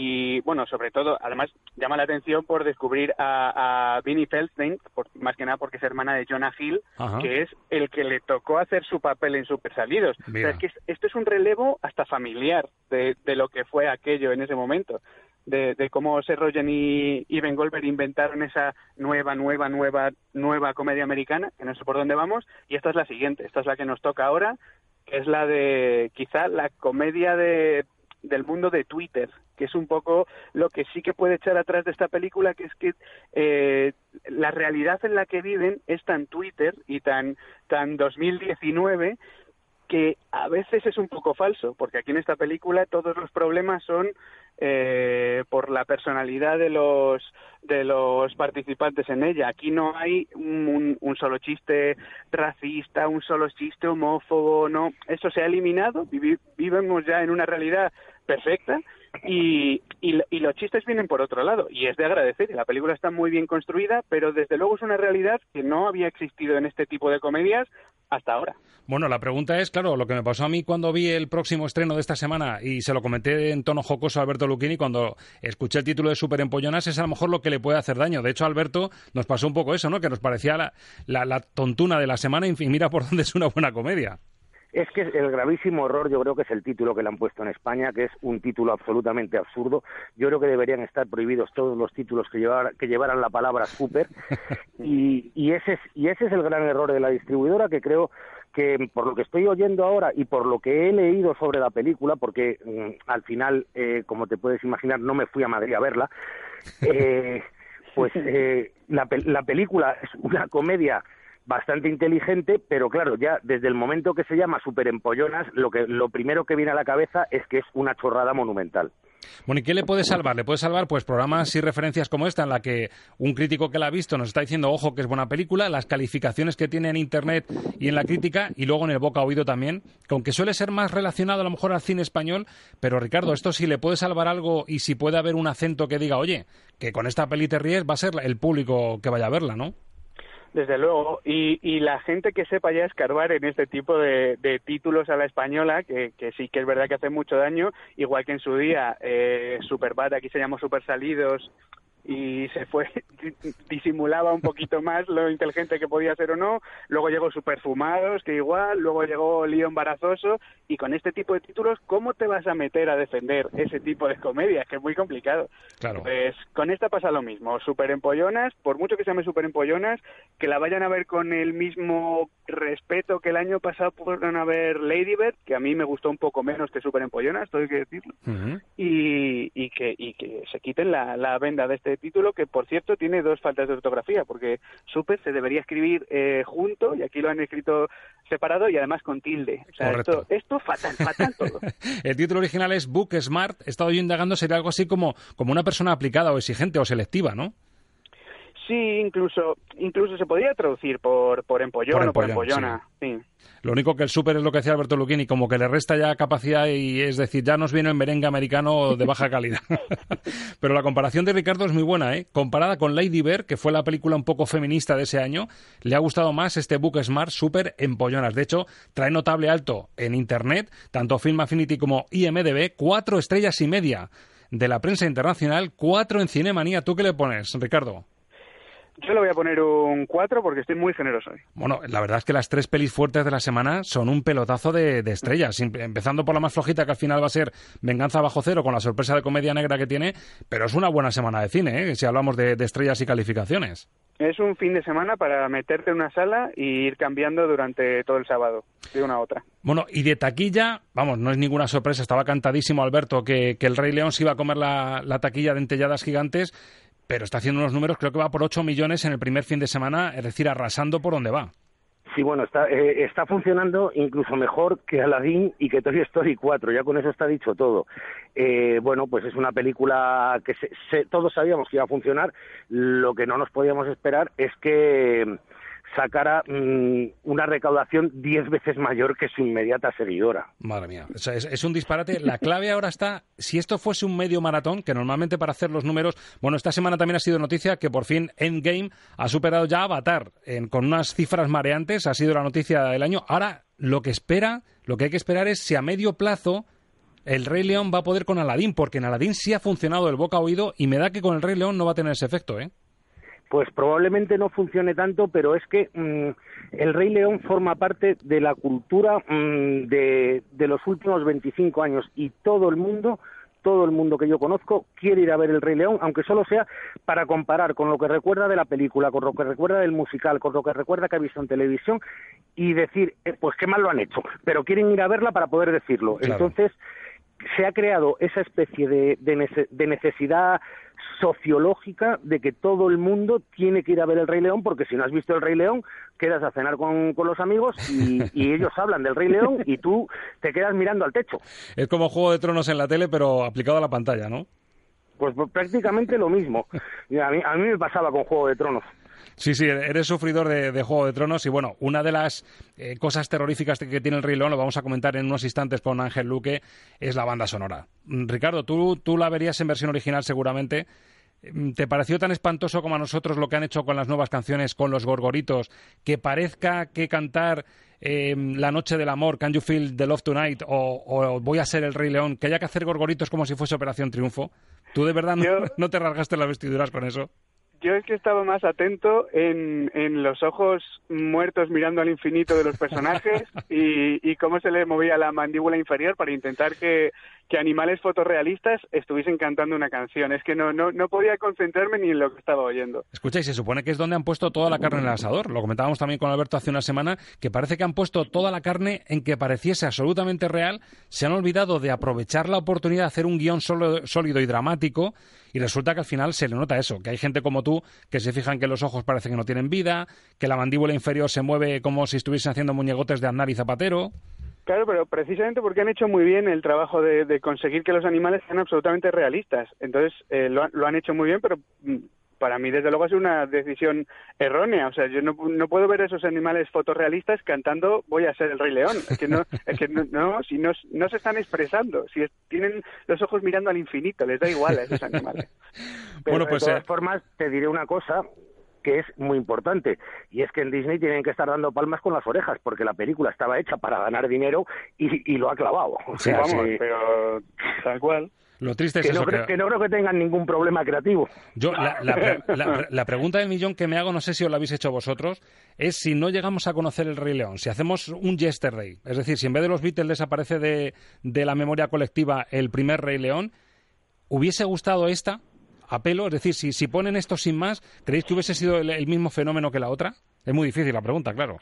Y bueno, sobre todo, además llama la atención por descubrir a, a Vinnie Feldstein, más que nada porque es hermana de Jonah Hill, que es el que le tocó hacer su papel en Super Salidos. O sea, es que esto es un relevo hasta familiar de, de lo que fue aquello en ese momento de, cómo se Rogen y, Ben Goldberg inventaron esa nueva, nueva, nueva, nueva comedia americana, que no sé por dónde vamos, y esta es la siguiente, esta es la que nos toca ahora, que es la de quizá la comedia de, del mundo de Twitter, que es un poco lo que sí que puede echar atrás de esta película, que es que eh, la realidad en la que viven es tan Twitter y tan, tan 2019 que a veces es un poco falso, porque aquí en esta película todos los problemas son eh, por la personalidad de los de los participantes en ella. Aquí no hay un, un, solo chiste racista, un solo chiste homófobo, no. Eso se ha eliminado. vivimos ya en una realidad perfecta y, y, los chistes vienen por otro lado y es de agradecer. La película está muy bien construida, pero desde luego es una realidad que no había existido en este tipo de comedias hasta ahora. Bueno, la pregunta es, claro, lo que me pasó a mí cuando vi el próximo estreno de esta semana y se lo comenté en tono jocoso a Alberto Lucchini cuando escuché el título de Super Empollonas es a lo mejor lo que le puede hacer daño. De hecho, Alberto nos pasó un poco eso, ¿no? Que nos parecía la, la, la tontuna de la semana y mira por dónde es una buena comedia. Es que el gravísimo error yo creo que es el título que le han puesto en España, que es un título absolutamente absurdo. Yo creo que deberían estar prohibidos todos los títulos que, que llevaran la palabra super. Y, y, ese es, y ese es el gran error de la distribuidora que creo que por lo que estoy oyendo ahora y por lo que he leído sobre la película, porque mm, al final, eh, como te puedes imaginar, no me fui a Madrid a verla, eh, pues eh, la, la película es una comedia bastante inteligente, pero claro, ya desde el momento que se llama Super Empollonas, lo, que, lo primero que viene a la cabeza es que es una chorrada monumental. Bueno, ¿y qué le puede salvar? Le puede salvar pues programas y referencias como esta en la que un crítico que la ha visto nos está diciendo, ojo, que es buena película, las calificaciones que tiene en Internet y en la crítica y luego en el boca oído también, que aunque suele ser más relacionado a lo mejor al cine español, pero Ricardo, esto sí le puede salvar algo y si puede haber un acento que diga, oye, que con esta peli te ríes, va a ser el público que vaya a verla, ¿no? Desde luego, y, y la gente que sepa ya escarbar en este tipo de, títulos a la española, que, que, sí que es verdad que hace mucho daño, igual que en su día eh, Superbad, aquí se llamó Super Salidos, y se fue, disimulaba un poquito más lo inteligente que podía ser o no, luego llegó Superfumados, que igual, luego llegó Lío Embarazoso, y con este tipo de títulos, ¿cómo te vas a meter a defender ese tipo de comedias? Que es muy complicado. Claro. Pues con esta pasa lo mismo, Super Empollonas, por mucho que se llame Super Empollonas, que la vayan a ver con el mismo respeto que el año pasado pudieron a ver Lady Bird, que a mí me gustó un poco menos que Super Empollonas, todo hay que decirlo, y, y, que, y que se quiten la, la venda de este título que, por cierto, tiene dos faltas de ortografía, porque Super se debería escribir eh, junto y aquí lo han escrito separado y además con tilde. O sea, esto, esto fatal, fatal todo. El título original es Book Smart. He estado yo indagando, sería algo así como, como una persona aplicada o exigente o selectiva, ¿no? Sí, incluso incluso se podría traducir por, por empollón, o por empollona. Sí. Lo único que el súper es lo que decía Alberto Luquini, como que le resta ya capacidad y es decir, ya nos viene en merengue americano de baja calidad. Pero la comparación de Ricardo es muy buena, ¿eh? Comparada con Lady Bird, que fue la película un poco feminista de ese año, le ha gustado más este Book Smart súper empollonas. De hecho, trae notable alto en Internet, tanto Film Affinity como IMDB, cuatro estrellas y media de la prensa internacional, cuatro en Cinemanía. ¿Tú qué le pones, Ricardo? Yo le voy a poner un 4 porque estoy muy generoso hoy. Bueno, la verdad es que las tres pelis fuertes de la semana son un pelotazo de, estrellas. Empezando por la más flojita, que al final va a ser Venganza bajo cero, con la sorpresa de comedia negra que tiene. Pero es una buena semana de cine, ¿eh? si hablamos de, estrellas y calificaciones. Es un fin de semana para meterte en una sala y ir cambiando durante todo el sábado, de una a otra. Bueno, y de taquilla, vamos, no es ninguna sorpresa. Estaba cantadísimo Alberto que, El Rey León se iba a comer la, la taquilla de entelladas gigantes pero está haciendo unos números, creo que va por 8 millones en el primer fin de semana, es decir, arrasando por donde va. Sí, bueno, está, eh, está funcionando incluso mejor que Aladdin y que Toy Story 4, ya con eso está dicho todo. Eh, bueno, pues es una película que todos sabíamos que iba a funcionar, lo que no nos podíamos esperar es que sacara mm, una recaudación diez veces mayor que su inmediata seguidora. Madre mía, es, es, un disparate. La clave ahora está, si esto fuese un medio maratón, que normalmente para hacer los números, bueno, esta semana también ha sido noticia que por fin Endgame ha superado ya Avatar en, con unas cifras mareantes, ha sido la noticia del año. Ahora, lo que espera, lo que hay que esperar es si a medio plazo el Rey León va a poder con Aladdin, porque en Aladdin sí ha funcionado el boca a oído y me da que con el Rey León no va a tener ese efecto, ¿eh? Pues probablemente no funcione tanto, pero es que mm, el Rey León forma parte de la cultura mm, de, de los últimos 25 años y todo el mundo todo el mundo que yo conozco quiere ir a ver El Rey León, aunque solo sea para comparar con lo que recuerda de la película, con lo que recuerda del musical, con lo que recuerda que ha visto en televisión y decir, eh, pues qué mal lo han hecho, pero quieren ir a verla para poder decirlo. Entonces, se ha creado esa especie de, de, necesidad sociológica de que todo el mundo tiene que ir a ver el Rey León porque si no has visto el Rey León quedas a cenar con, los amigos y, ellos hablan del Rey León y tú te quedas mirando al techo. Es como Juego de Tronos en la tele pero aplicado a la pantalla, ¿no? Pues, pues prácticamente lo mismo. A mí, a mí me pasaba con Juego de Tronos. Sí, sí, eres sufridor de, Juego de Tronos y bueno, una de las eh, cosas terroríficas que tiene el Rey León, lo vamos a comentar en unos instantes con Ángel Luque, es la banda sonora. Mm, Ricardo, tú, tú la verías en versión original seguramente. Mm, ¿Te pareció tan espantoso como a nosotros lo que han hecho con las nuevas canciones, con los gorgoritos, que parezca que cantar em, La Noche del Amor, Can You Feel the Love Tonight o, Voy a ser el Rey León, que haya que hacer gorgoritos como si fuese Operación Triunfo? ¿Tú de verdad no te rasgaste las vestiduras con eso? Yo es que estaba más atento en, en los ojos muertos mirando al infinito de los personajes y, y cómo se le movía la mandíbula inferior para intentar que, que animales fotorrealistas estuviesen cantando una canción. Es que no, no, no podía concentrarme ni en lo que estaba oyendo. Escucha, y se supone que es donde han puesto toda la carne en el asador. Lo comentábamos también con Alberto hace una semana, que parece que han puesto toda la carne en que pareciese absolutamente real. Se han olvidado de aprovechar la oportunidad de hacer un guion sólido y dramático. Y resulta que al final se le nota eso, que hay gente como tú que se fijan que los ojos parecen que no tienen vida, que la mandíbula inferior se mueve como si estuviesen haciendo muñegotes de Aznar y Zapatero. Claro, pero precisamente porque han hecho muy bien el trabajo de, conseguir que los animales sean absolutamente realistas. Entonces, eh, lo, han hecho muy bien, pero mm, para mí, desde luego, es una decisión errónea. O sea, yo no, puedo ver esos animales fotorrealistas cantando voy a ser el Rey León. Es que no, es que no, si no, no se están expresando. Si tienen los ojos mirando al infinito, les da igual a esos animales. bueno, pues, de todas eh, formas, te diré una cosa que es muy importante. Y es que en Disney tienen que estar dando palmas con las orejas, porque la película estaba hecha para ganar dinero y, lo ha clavado. O sea, vamos, pero tal cual. Lo triste es que eso, no creo, que... no creo que tengan ningún problema creativo. Yo, la, pregunta del millón que me hago, no sé si os la habéis hecho vosotros, es si no llegamos a conocer el Rey León, si hacemos un yesterday, es decir, si en vez de los Beatles desaparece de, de la memoria colectiva el primer Rey León, ¿hubiese gustado esta? a pelo? Es decir, si, si ponen esto sin más, ¿creéis que hubiese sido el, mismo fenómeno que la otra? Es muy difícil la pregunta, claro.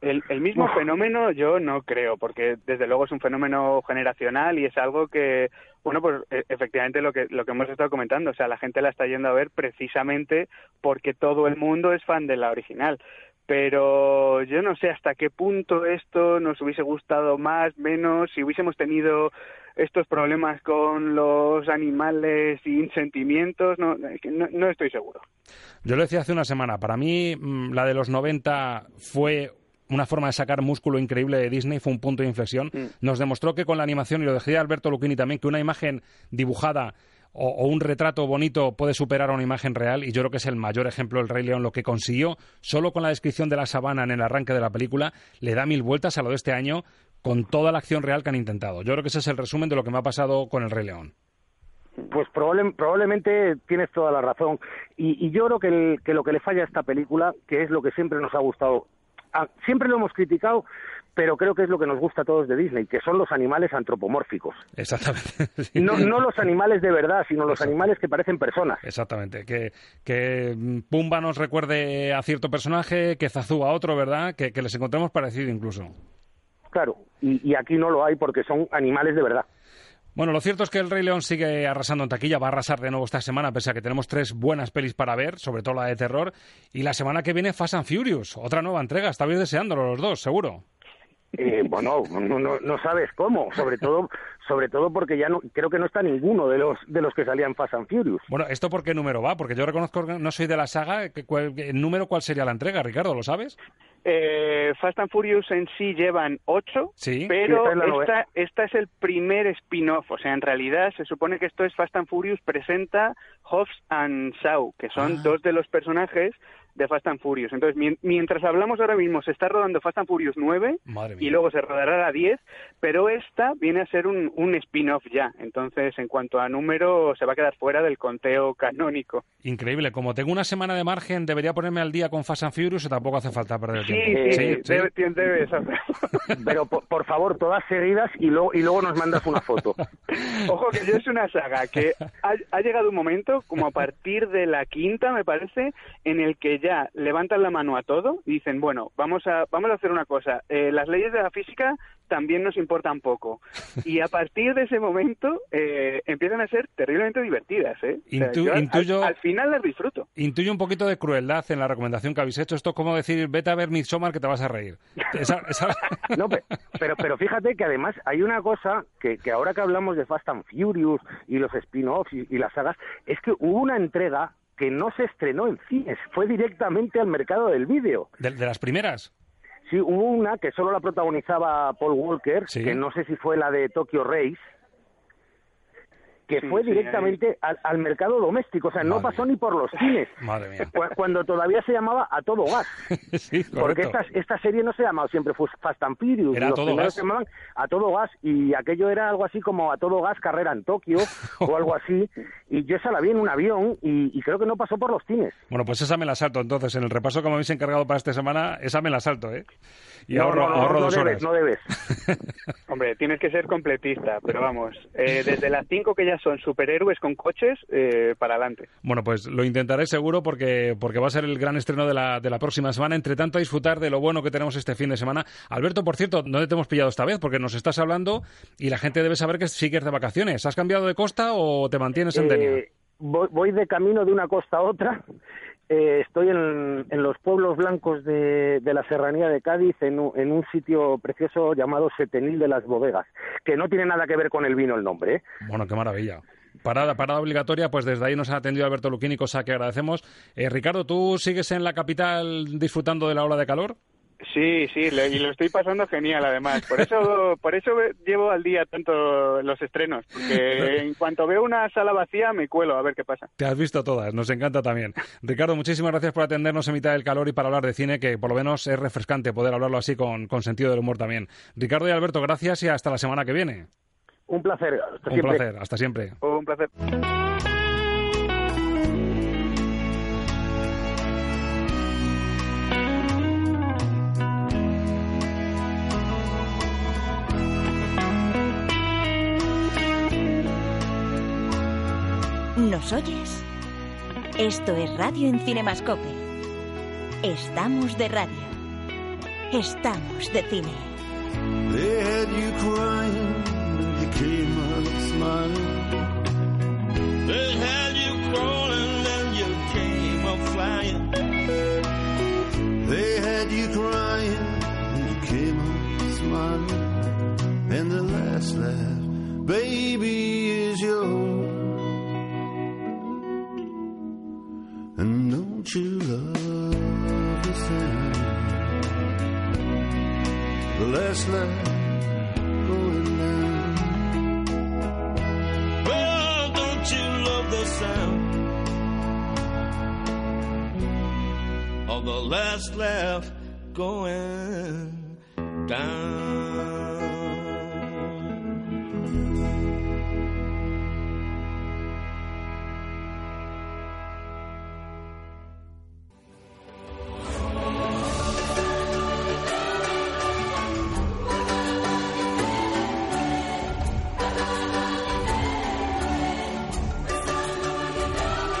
El, el, mismo fenómeno yo no creo, porque desde luego es un fenómeno generacional y es algo que, bueno, pues e, efectivamente lo que, lo que hemos estado comentando, o sea, la gente la está yendo a ver precisamente porque todo el mundo es fan de la original. Pero yo no sé hasta qué punto esto nos hubiese gustado más, menos, si hubiésemos tenido estos problemas con los animales sin sentimientos, no, no, estoy seguro. Yo lo decía hace una semana, para mí mm, la de los 90 fue una forma de sacar músculo increíble de Disney, fue un punto de inflexión. Mm. Nos demostró que con la animación, y lo decía Alberto Lucchini también, que una imagen dibujada o, un retrato bonito puede superar a una imagen real y yo creo que es el mayor ejemplo del Rey León. Lo que consiguió solo con la descripción de la sabana en el arranque de la película le da mil vueltas a lo de este año con toda la acción real que han intentado. Yo creo que ese es el resumen de lo que me ha pasado con el Rey León. Pues probablemente tienes toda la razón. Y, yo creo que, que, lo que le falla a esta película, que es lo que siempre nos ha gustado, siempre lo hemos criticado, pero creo que es lo que nos gusta a todos de Disney, que son los animales antropomórficos. Exactamente. No, no los animales de verdad, sino los animales que parecen personas. Exactamente. Que, que Pumba nos recuerde a cierto personaje, que Zazú a otro, ¿verdad? Que, que les encontremos parecido incluso. Claro, y, aquí no lo hay porque son animales de verdad. Bueno, lo cierto es que el Rey León sigue arrasando en taquilla, va a arrasar de nuevo esta semana, pese a que tenemos tres buenas pelis para ver, sobre todo la de terror. Y la semana que viene Fast and Furious, otra nueva entrega, estabais deseándolo los dos, seguro. Eh, bueno, no, no, no sabes cómo, sobre todo, sobre todo porque ya no, creo que no está ninguno de los de los que salían Fast and Furious. Bueno, ¿esto por qué número va? Porque yo reconozco que no soy de la saga. ¿qué- cuál- ¿El número cuál sería la entrega, Ricardo? ¿Lo sabes? Eh, Fast and Furious en sí llevan ocho, Sí. pero Sí, esta, esta es el primer spin-off. O sea, en realidad se supone que esto es Fast and Furious presenta Hobbs and Shaw, que son Ah. dos de los personajes de Fast and Furious. Entonces, mien- mientras hablamos ahora mismo, se está rodando Fast and Furious 9 Madre mía. y luego se rodará la 10, pero esta viene a ser un, un spin-off ya. Entonces, en cuanto a número, se va a quedar fuera del conteo canónico. Increíble. Como tengo una semana de margen, ¿debería ponerme al día con Fast and Furious o tampoco hace falta perder Sí, tiempo? sí, Sí, sí. debe- tien- debes hacer. Pero por, por favor, todas seguidas y luego y luego nos mandas una foto. Ojo que yo es una saga que ha, ha llegado un momento, como a partir de la quinta, me parece, en el que ya levantan la mano a todo y dicen, bueno, vamos a, vamos a hacer una cosa, eh, las leyes de la física también nos importan poco. Y a partir de ese momento eh, empiezan a ser terriblemente divertidas. ¿eh? O sea, Intu- yo al- intuyo- al, al final las disfruto. Intuyo un poquito de crueldad en la recomendación que habéis hecho. Esto es como decir, vete a ver Midsommar que te vas a reír. Esa- esa- No, pe- pero, pero fíjate que además hay una cosa que, que ahora que hablamos de Fast and Furious y los spin-offs y, y las sagas, es que hubo una entrega que no se estrenó en cines, fue directamente al mercado del vídeo. de, de las primeras. Sí, hubo una que solo la protagonizaba Paul Walker, Sí. que no sé si fue la de Tokyo Race, que Sí, fue sí, directamente al, al mercado doméstico, o sea, no pasó ni por los cines. Madre mía. Cuando todavía se llamaba A Todo Gas. sí, Porque esta, esta serie no se llamaba siempre Fus- Fast and Furious. Era A los Todo primeros Gas. se llamaban A Todo Gas y aquello era algo así como A Todo Gas Carrera en Tokio o algo así. Y yo esa la vi en un avión y, y creo que no pasó por los cines. Bueno, pues esa me la salto entonces. En el repaso que me habéis encargado para esta semana, esa me la salto, ¿eh? Y No, ahorro, no, no, ahorro no dos debes, horas. no debes. Hombre, tienes que ser completista, pero vamos, eh, desde las cinco que ya son superhéroes con coches, eh, para adelante. Bueno, pues lo intentaré seguro porque, porque va a ser el gran estreno de la, de la próxima semana. Entre tanto, a disfrutar de lo bueno que tenemos este fin de semana. Alberto, por cierto, ¿dónde te hemos pillado esta vez? Porque nos estás hablando y la gente debe saber que sigues de vacaciones. ¿Has cambiado de costa o te mantienes en Denia? Eh, voy, voy de camino de una costa a otra. Eh, estoy en, los pueblos blancos de, la serranía de Cádiz, en un, sitio precioso llamado Setenil de las Bodegas, que no tiene nada que ver con el vino el nombre. ¿eh? Bueno, qué maravilla. Parada, parada obligatoria, pues desde ahí nos ha atendido Alberto Luquini, cosa que agradecemos. Eh, Ricardo, ¿tú sigues en la capital disfrutando de la ola de calor? Sí, sí, lo- y lo estoy pasando genial además. Por eso, por eso llevo al día tanto los estrenos, porque en cuanto veo una sala vacía me cuelo a ver qué pasa. Te has visto todas, nos encanta también. Ricardo, muchísimas gracias por atendernos en mitad del calor y para hablar de cine, que por lo menos es refrescante poder hablarlo así con, con sentido del humor también. Ricardo y Alberto, gracias y hasta la semana que viene. Un placer. Hasta Un siempre. placer, hasta siempre. Un placer. ¿Nos oyes? Esto es Radio en Cinemascope. Estamos de radio. Estamos de cine. They had you crying, you came smiling. They had you crawling and you came up flying. They had you crying and came. And the last laugh, baby, is yours. You love the sound? The last laugh going down. Well, don't you love the sound of the last laugh going down?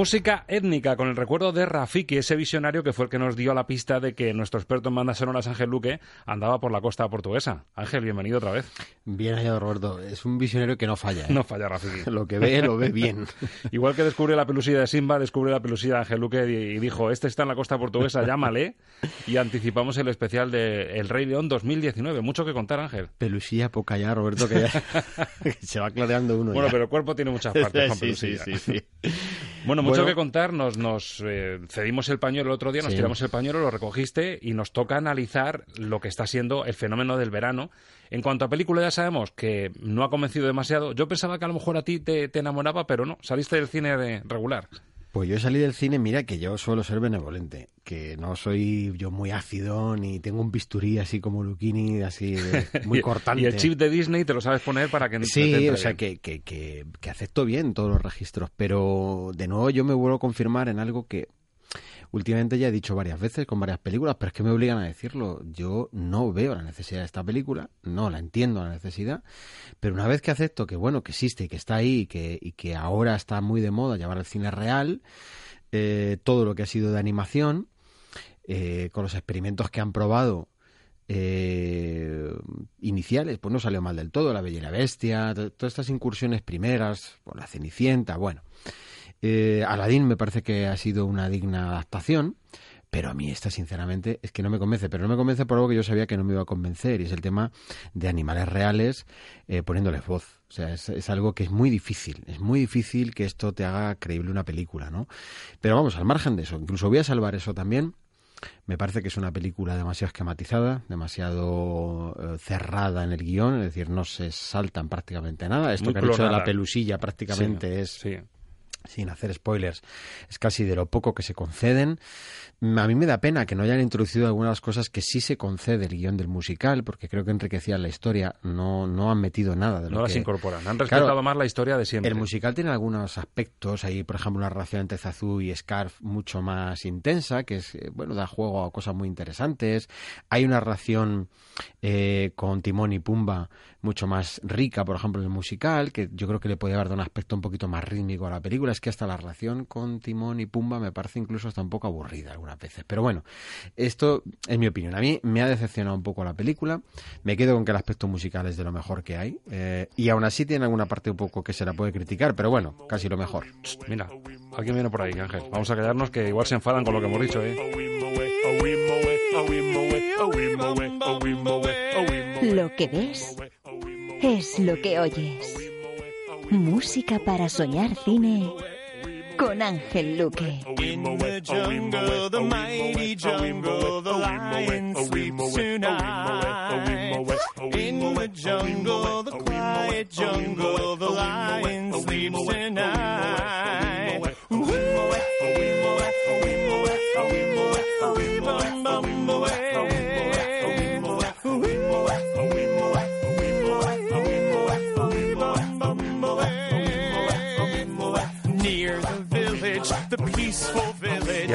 Música étnica, con el recuerdo de Rafiki, ese visionario que fue el que nos dio la pista de que nuestro experto en bandas sonoras, Ángel Luque, andaba por la costa portuguesa. Ángel, bienvenido otra vez. Bien hallado, Roberto. Es un visionario que no falla. ¿eh? No falla, Rafiki. Lo que ve, lo ve bien. Igual que descubrió la pelusilla de Simba, descubrió la pelusilla de Ángel Luque y dijo, este está en la costa portuguesa, llámale. Y anticipamos el especial de El Rey León 2019. Mucho que contar, Ángel. Pelusilla poca ya, Roberto, que, ya, se va clareando uno Bueno, ya. pero el cuerpo tiene muchas partes con sí, sí, sí. Bueno, mucho Bueno. que contar. Nos, nos eh, cedimos el pañuelo el otro día, nos Sí. tiramos el pañuelo, lo recogiste y nos toca analizar lo que está siendo el fenómeno del verano. En cuanto a película, ya sabemos que no ha convencido demasiado. Yo pensaba que a lo mejor a ti te, te enamoraba, pero no. Saliste del cine de regular. Pues yo salí del cine, mira que yo suelo ser benevolente, que no soy yo muy ácido ni tengo un bisturí así como Luchini, así de- muy cortante. Y el chip de Disney te lo sabes poner para que no te Sí, entre o sea, que, que, que acepto bien todos los registros, pero de nuevo yo me vuelvo a confirmar en algo que últimamente ya he dicho varias veces con varias películas, pero es que me obligan a decirlo. Yo no veo la necesidad de esta película, no la entiendo la necesidad, pero una vez que acepto que bueno, que existe y que está ahí y que, y que ahora está muy de moda llevar al cine real, eh, todo lo que ha sido de animación, eh, con los experimentos que han probado eh, iniciales, pues no salió mal del todo, La Bella y la Bestia, to- todas estas incursiones primeras, por La Cenicienta, bueno. Eh, Aladdin me parece que ha sido una digna adaptación, pero a mí esta, sinceramente, es que no me convence, pero no me convence por algo que yo sabía que no me iba a convencer, y es el tema de animales reales eh, poniéndoles voz. O sea, es, es algo que es muy difícil, es muy difícil que esto te haga creíble una película, ¿no? Pero vamos, al margen de eso, incluso voy a salvar eso también. Me parece que es una película demasiado esquematizada, demasiado eh, cerrada en el guion, es decir, no se saltan prácticamente nada. Esto Muy que han hecho de la pelusilla prácticamente Sí, es, sin hacer spoilers, es casi de lo poco que se conceden. Mm, A mí me da pena que no hayan introducido algunas cosas que sí se concede el guion del musical, porque creo que enriquecían la historia. No, no han metido nada de lo No las que... incorporan. Han Claro, respetado más la historia de siempre. el musical tiene algunos aspectos, ahí por ejemplo una relación entre Zazu y Scarf mucho más intensa, que es, eh, bueno, da juego a cosas muy interesantes. Hay una relación eh, con Timón y Pumba mucho más rica, por ejemplo, en el musical, que yo creo que le puede dar un aspecto un poquito más rítmico a la película. Es que hasta la relación con Timón y Pumba me parece incluso hasta un poco aburrida algunas veces. Pero bueno, esto es mi opinión. A mí me ha decepcionado un poco la película. Me quedo con que el aspecto musical es de lo mejor que hay. eh, y aún así tiene alguna parte un poco que se la puede criticar, pero bueno, casi lo mejor. Mira, alguien viene por ahí, Ángel. Vamos a callarnos que igual se enfadan con lo que hemos dicho, ¿eh? Lo que ves es lo que oyes. Música para soñar cine con Ángel Luque. Jungle, the lion sleeps tonight.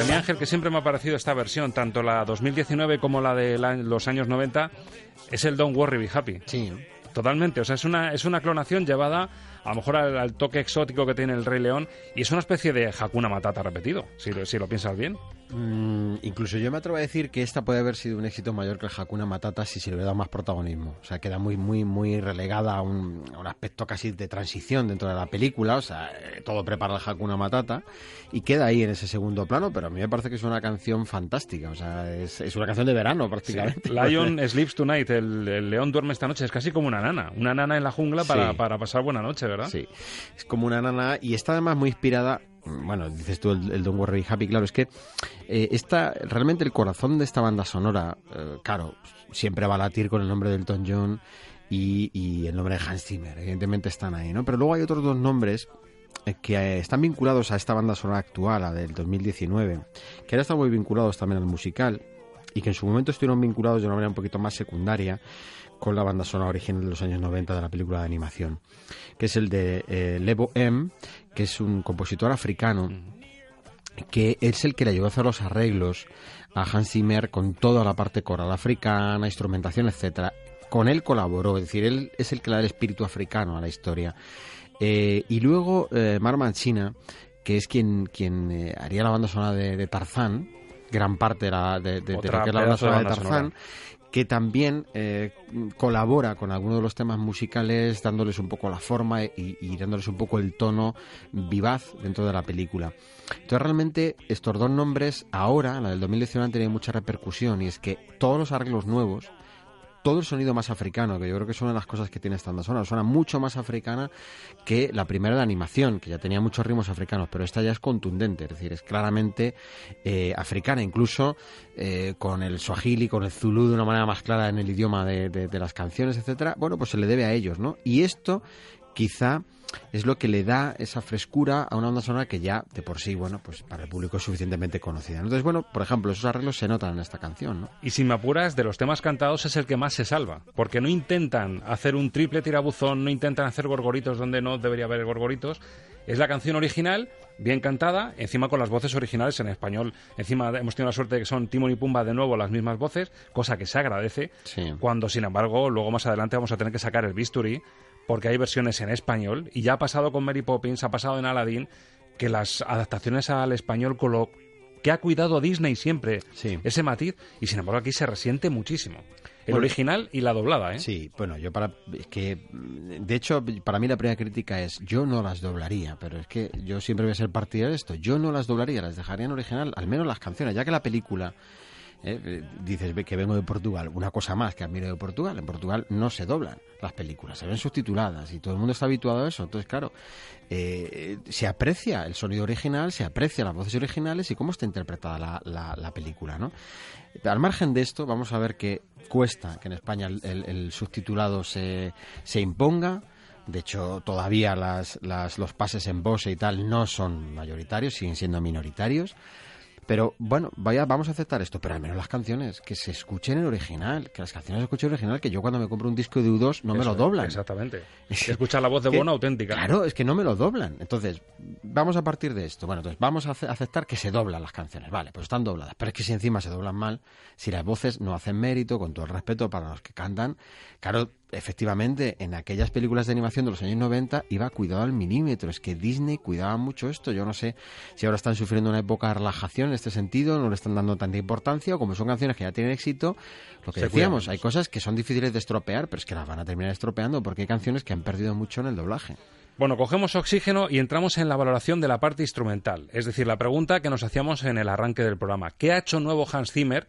Mí, Ángel, que siempre me ha parecido esta versión, tanto la 2019 como la de la- los años 90, es el Don't Worry Be Happy. Sí. Totalmente, o sea, es una, es una clonación llevada a lo mejor al, al toque exótico que tiene el Rey León y es una especie de Hakuna Matata repetido, si, lo- si lo piensas bien. Mm, incluso yo me atrevo a decir que esta puede haber sido un éxito mayor que el Hakuna Matata si se le hubiera dado más protagonismo. O sea, queda muy, muy, muy relegada a un, a un aspecto casi de transición dentro de la película. O sea, eh, todo prepara el Hakuna Matata y queda ahí en ese segundo plano, pero a mí me parece que es una canción fantástica. O sea, es, es una canción de verano prácticamente. Lion Sleeps Tonight, el, el león duerme esta noche, es casi como una nana, una nana en la jungla para, Sí. para pasar buena noche, Sí, es como una nana y está además muy inspirada. Bueno, dices tú el, el Don't Worry Happy, claro, es que eh, esta, realmente el corazón de esta banda sonora, eh, claro, siempre va a latir con el nombre del Elton John y, y el nombre de Hans Zimmer, evidentemente están ahí, ¿no? Pero luego hay otros dos nombres eh, que eh, están vinculados a esta banda sonora actual, la del 2019, que ahora están muy vinculados también al musical y que en su momento estuvieron vinculados de una manera un poquito más secundaria con la banda sonora original de los años 90 de la película de animación, que es el de eh, Lebo M, que es un compositor africano que es el que le ayudó a hacer los arreglos a Hans Zimmer con toda la parte coral africana, instrumentación, etcétera. Con él colaboró, es decir, él es el que le da el espíritu africano a la historia. Eh, y luego eh, Mar Mancina, que es quien, quien eh, haría la banda sonora de, de Tarzán, gran parte de, la, de, de- lo que es la banda sonora de Tarzán, sonora. Que también eh, colabora con algunos de los temas musicales, dándoles un poco la forma y, y dándoles un poco el tono vivaz dentro de la película. Entonces realmente estos dos nombres ahora, la del 2019, han tenido mucha repercusión y es que todos los arreglos nuevos, todo el sonido más africano, que yo creo que es una de las cosas que tiene esta banda sonora, suena mucho más africana que la primera de animación, que ya tenía muchos ritmos africanos, pero esta ya es contundente, es decir, es claramente eh, africana, incluso eh, con el swahili, con el zulú de una manera más clara en el idioma de, de- de las canciones, etcétera. Bueno, pues se le debe a ellos, ¿no? Y esto quizá es lo que le da esa frescura a una banda sonora que ya de por sí, bueno, pues para el público es suficientemente conocida. Entonces, bueno, por ejemplo, esos arreglos se notan en esta canción, ¿no? Y si me apuras, de los temas cantados es el que más se salva, porque no intentan hacer un triple tirabuzón, no intentan hacer gorgoritos donde no debería haber gorgoritos. Es la canción original, bien cantada, encima con las voces originales en español. Encima hemos tenido la suerte de que son Timon y Pumba de nuevo las mismas voces, cosa que se agradece. Cuando, sin embargo, luego más adelante vamos a tener que sacar el bisturí, porque hay versiones en español, y ya ha pasado con Mary Poppins, ha pasado en Aladdin, que las adaptaciones al español con lo que ha cuidado Disney siempre ese matiz y sin embargo aquí se resiente muchísimo. El Bueno, original y la doblada, ¿eh? Sí, bueno, yo para es que de hecho para mí la primera crítica es yo no las doblaría, pero es que yo siempre voy a ser partidario de esto. Yo no las doblaría, las dejaría en original, al menos las canciones, ya que la película eh, eh, dices que vengo de Portugal, una cosa más que admiro de Portugal, en Portugal no se doblan las películas, se ven subtituladas y todo el mundo está habituado a eso, entonces claro, eh, se aprecia el sonido original, se aprecia las voces originales y cómo está interpretada la, la- la película, ¿no? Al margen de esto, vamos a ver que cuesta que en España el, subtitulado se, se imponga. De hecho, todavía las, las- los pases en Bose y tal no son mayoritarios, siguen siendo minoritarios. Pero bueno, vaya, vamos a aceptar esto, pero al menos las canciones, que se escuchen en original, que las canciones se escuchen en original, que yo cuando me compro un disco de U2 no me lo doblan. Exactamente. Escuchar la voz de Bono auténtica. Claro, es que no me lo doblan. Entonces, vamos a partir de esto. Bueno, entonces vamos a ace- aceptar que se doblan las canciones. Vale, pues están dobladas. Pero es que si encima se doblan mal, si las voces no hacen mérito, con todo el respeto para los que cantan, claro, efectivamente, en aquellas películas de animación de los años 90 iba cuidado al milímetro. Es que Disney cuidaba mucho esto. Yo no sé si ahora están sufriendo una época de relajación en este sentido, no le están dando tanta importancia, o como son canciones que ya tienen éxito, lo que Se decíamos, hay cosas que son difíciles de estropear, pero es que las van a terminar estropeando porque hay canciones que han perdido mucho en el doblaje. Bueno, cogemos oxígeno y entramos en la valoración de la parte instrumental. Es decir, la pregunta que nos hacíamos en el arranque del programa. ¿Qué ha hecho nuevo Hans Zimmer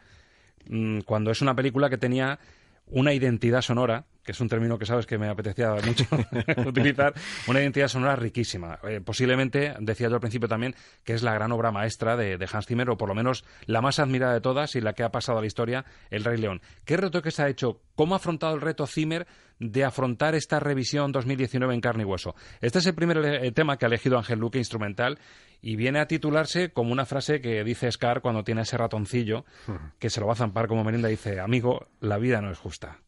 mm, cuando es una película que tenía una identidad sonora, que es un término que sabes que me apetecía mucho utilizar, una identidad sonora riquísima. Eh, posiblemente, decía yo al principio también, que es la gran obra maestra de, de Hans Zimmer, o por lo menos la más admirada de todas y la que ha pasado a la historia, El Rey León. ¿Qué retoques ha hecho? ¿Cómo ha afrontado el reto Zimmer de afrontar esta revisión 2019 en carne y hueso? Este es el primer eh, tema que ha elegido Ángel Luque, instrumental, y viene a titularse como una frase que dice Scar cuando tiene ese ratoncillo, que se lo va a zampar como merienda, dice, amigo, la vida no es justa.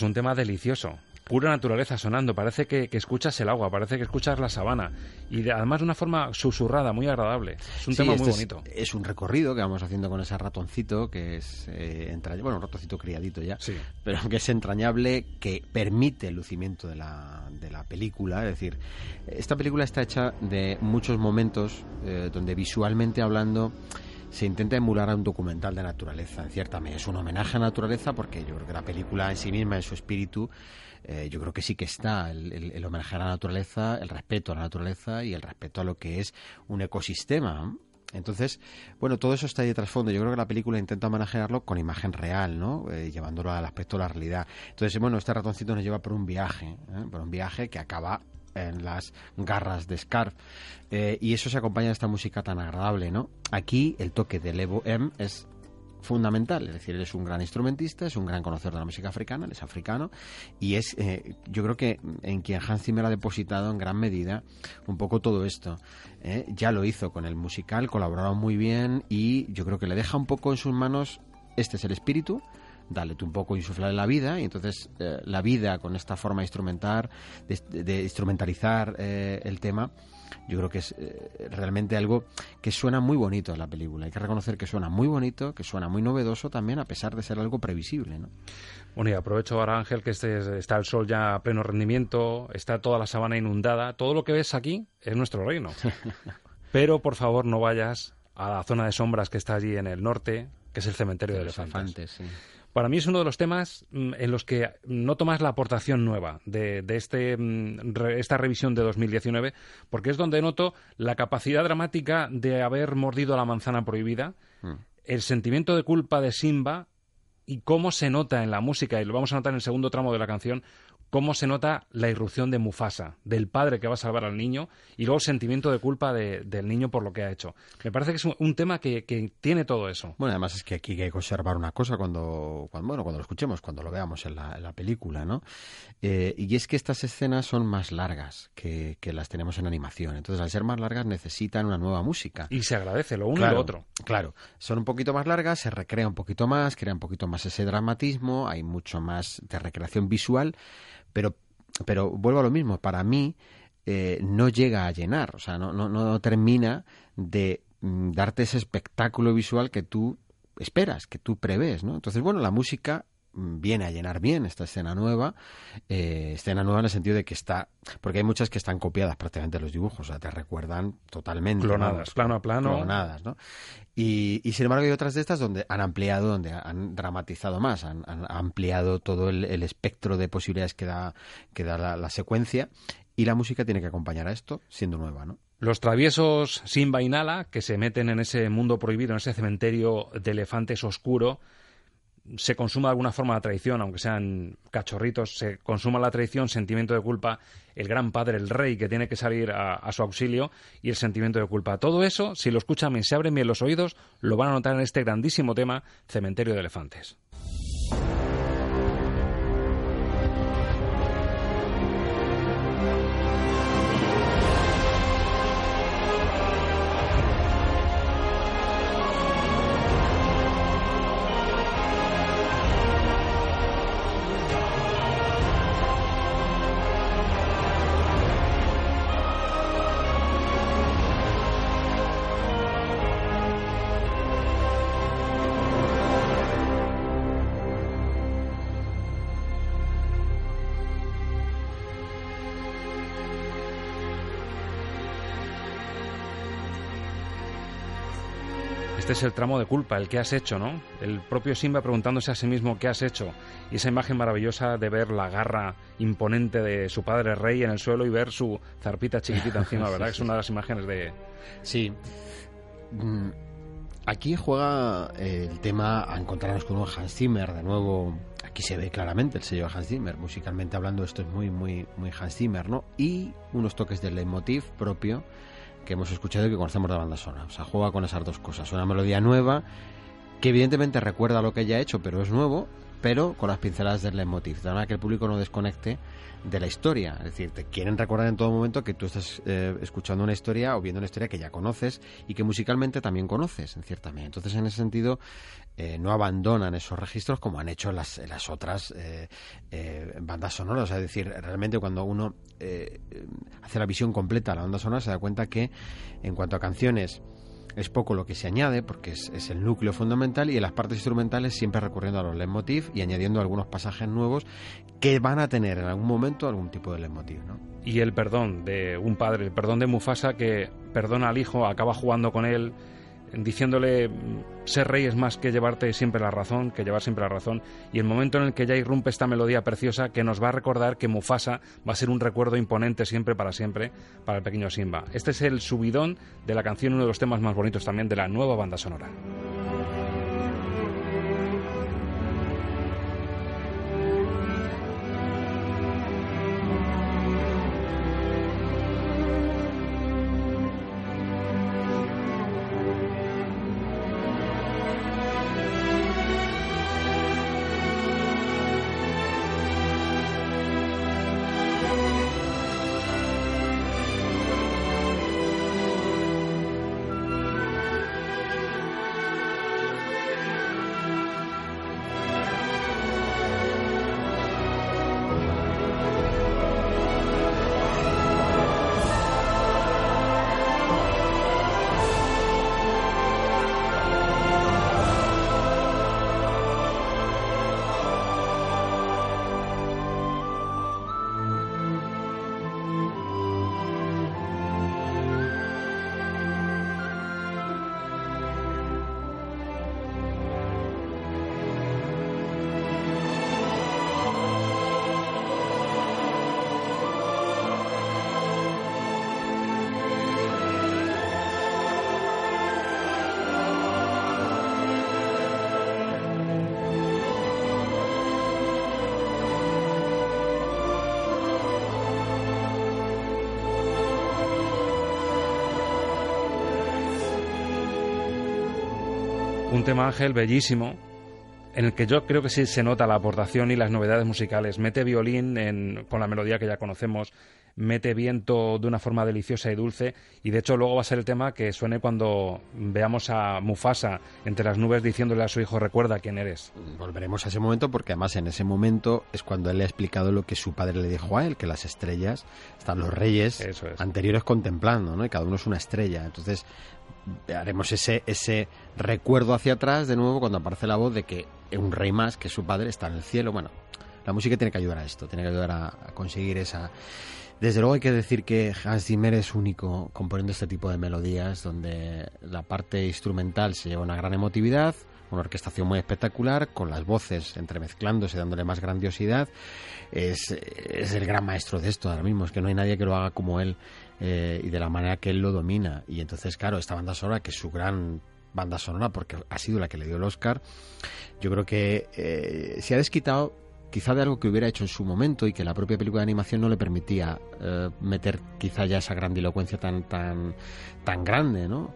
Pues un tema delicioso. Pura naturaleza sonando. Parece que, que escuchas el agua, parece que escuchas la sabana. Y de- además de una forma susurrada, muy agradable. Es un Sí, tema este muy es- bonito. Es, un recorrido que vamos haciendo con ese ratoncito que es eh, entrañable, bueno, un ratoncito criadito ya, pero que es entrañable, que permite el lucimiento de la, de la película. Es decir, esta película está hecha de muchos momentos eh, donde visualmente hablando se intenta emular a un documental de naturaleza, en cierta medida. Es un homenaje a la naturaleza porque yo creo que la película en sí misma, en su espíritu, eh, yo creo que sí que está el, homenaje a la naturaleza, el respeto a la naturaleza y el respeto a lo que es un ecosistema. Entonces, bueno, todo eso está ahí de trasfondo. Yo creo que la película intenta manejarlo con imagen real, ¿no? Eh, llevándolo al aspecto de la realidad. Entonces, bueno, este ratoncito nos lleva por un viaje, ¿eh? por un viaje que acaba en las garras de Scarf. Eh, y eso se acompaña de esta música tan agradable, ¿no? Aquí el toque de Levo M es fundamental, es decir, él es un gran instrumentista, es un gran conocedor de la música africana, él es africano y es, eh, yo creo que en quien Hans Zimmer ha depositado en gran medida un poco todo esto. ¿eh? Ya lo hizo con el musical, colaboraron muy bien y yo creo que le deja un poco en sus manos, este es el espíritu, dale tú un poco insuflar la vida y entonces eh, la vida con esta forma de instrumentar, de, de instrumentalizar eh, el tema, yo creo que es eh, realmente algo que suena muy bonito en la película. Hay que reconocer que suena muy bonito, que suena muy novedoso también, a pesar de ser algo previsible. ¿no? Bueno, y aprovecho ahora, Ángel, que este, está el sol ya a pleno rendimiento, está toda la sabana inundada. Todo lo que ves aquí es nuestro reino. Pero, por favor, no vayas a la zona de sombras que está allí en el norte, que es el cementerio de, los elefantes. elefantes sí. Para mí es uno de los temas mm, en los que noto más la aportación nueva de, de este, mm, re- esta revisión de 2019, porque es donde noto la capacidad dramática de haber mordido la manzana prohibida, Mm. el sentimiento de culpa de Simba y cómo se nota en la música, y lo vamos a notar en el segundo tramo de la canción, cómo se nota la irrupción de Mufasa, del padre que va a salvar al niño, y luego el sentimiento de culpa de- del niño por lo que ha hecho. Me parece que es un, un tema que, que tiene todo eso. Bueno, además es que aquí hay que observar una cosa cuando, cuando bueno, cuando lo escuchemos, cuando lo veamos en la, en la película, ¿no? Eh, y es que estas escenas son más largas que, que las tenemos en animación. Entonces, al ser más largas, necesitan una nueva música. Y se agradece lo uno y lo otro. Claro, son un poquito más largas, se recrea un poquito más, crea un poquito más ese dramatismo, hay mucho más de recreación visual, pero, pero vuelvo a lo mismo, para mí eh, no llega a llenar, o sea, no, no, no termina de mm, darte ese espectáculo visual que tú esperas, que tú prevés, ¿no? Entonces, bueno, la música viene a llenar bien esta escena nueva, eh, escena nueva en el sentido de que está, porque hay muchas que están copiadas prácticamente de los dibujos, o sea, te recuerdan totalmente. Clonadas, plano a plano. Clonadas, ¿no? Y, y sin embargo hay otras de estas donde han ampliado, donde han dramatizado más, han, han ampliado todo el, el espectro de posibilidades que da, que da la, la secuencia y la música tiene que acompañar a esto siendo nueva, ¿no? Los traviesos Simba y Nala, que se meten en ese mundo prohibido, en ese cementerio de elefantes oscuro, se consuma de alguna forma la traición, aunque sean cachorritos, se consuma la traición, sentimiento de culpa, el gran padre, el rey, que tiene que salir a, su auxilio, y el sentimiento de culpa. Todo eso, si lo escuchan bien, se abren bien los oídos, lo van a notar en este grandísimo tema, Cementerio de Elefantes. Es el tramo de culpa, el que has hecho, ¿no? El propio Simba preguntándose a sí mismo qué has hecho. Y esa imagen maravillosa de ver la garra imponente de su padre rey en el suelo y ver su zarpita chiquitita encima, ¿verdad? Que es una de las imágenes de... Sí. Mm, Aquí juega el tema a encontrarnos con un Hans Zimmer, de nuevo, aquí se ve claramente el sello de Hans Zimmer, musicalmente hablando esto es muy, muy, muy Hans Zimmer, ¿no? Y unos toques del leitmotiv propio que hemos escuchado y que conocemos de banda sonora. O sea, juega con esas dos cosas. Una melodía nueva que evidentemente recuerda lo que ya ha hecho, pero es nuevo, pero con las pinceladas del leitmotiv, de manera que el público no desconecte de la historia. Es decir, te quieren recordar en todo momento que tú estás eh, escuchando una historia o viendo una historia que ya conoces y que musicalmente también conoces, en cierta medida. Entonces, en ese sentido, eh, no abandonan esos registros como han hecho las, las otras eh, eh, bandas sonoras. Es decir, realmente cuando uno eh, hace la visión completa de la banda sonora se da cuenta que en cuanto a canciones es poco lo que se añade porque es, es, el núcleo fundamental y en las partes instrumentales siempre recurriendo a los leitmotiv y añadiendo algunos pasajes nuevos que van a tener en algún momento algún tipo de leitmotiv, ¿no? Y el perdón de un padre, el perdón de Mufasa que perdona al hijo, acaba jugando con él, diciéndole ser rey es más que llevarte siempre la razón, que llevar siempre la razón, y el momento en el que ya irrumpe esta melodía preciosa que nos va a recordar que Mufasa va a ser un recuerdo imponente siempre para siempre para el pequeño Simba. Este es el subidón de la canción, uno de los temas más bonitos también de la nueva banda sonora. Tema Ángel bellísimo, en el que yo creo que sí se nota la aportación y las novedades musicales. Mete violín en, con la melodía que ya conocemos, mete viento de una forma deliciosa y dulce, y de hecho luego va a ser el tema que suene cuando veamos a Mufasa entre las nubes diciéndole a su hijo recuerda quién eres. Volveremos a ese momento porque además en ese momento es cuando él le ha explicado lo que su padre le dijo a él, que las estrellas están los reyes anteriores contemplando, ¿no? Y cada uno es una estrella. Entonces haremos ese, ese recuerdo hacia atrás de nuevo cuando aparece la voz de que un rey más, que su padre, está en el cielo. Bueno, la música tiene que ayudar a esto, tiene que ayudar a, conseguir esa... Desde luego hay que decir que Hans Zimmer es único componiendo este tipo de melodías donde la parte instrumental se lleva una gran emotividad, una orquestación muy espectacular, con las voces entremezclándose, dándole más grandiosidad. Es, es el gran maestro de esto ahora mismo, es que no hay nadie que lo haga como él eh, y de la manera que él lo domina. Y entonces, claro, esta banda sonora, que es su gran banda sonora, porque ha sido la que le dio el Oscar, yo creo que eh, se ha desquitado quizá de algo que hubiera hecho en su momento y que la propia película de animación no le permitía eh, meter quizá ya esa grandilocuencia tan tan tan grande, ¿no?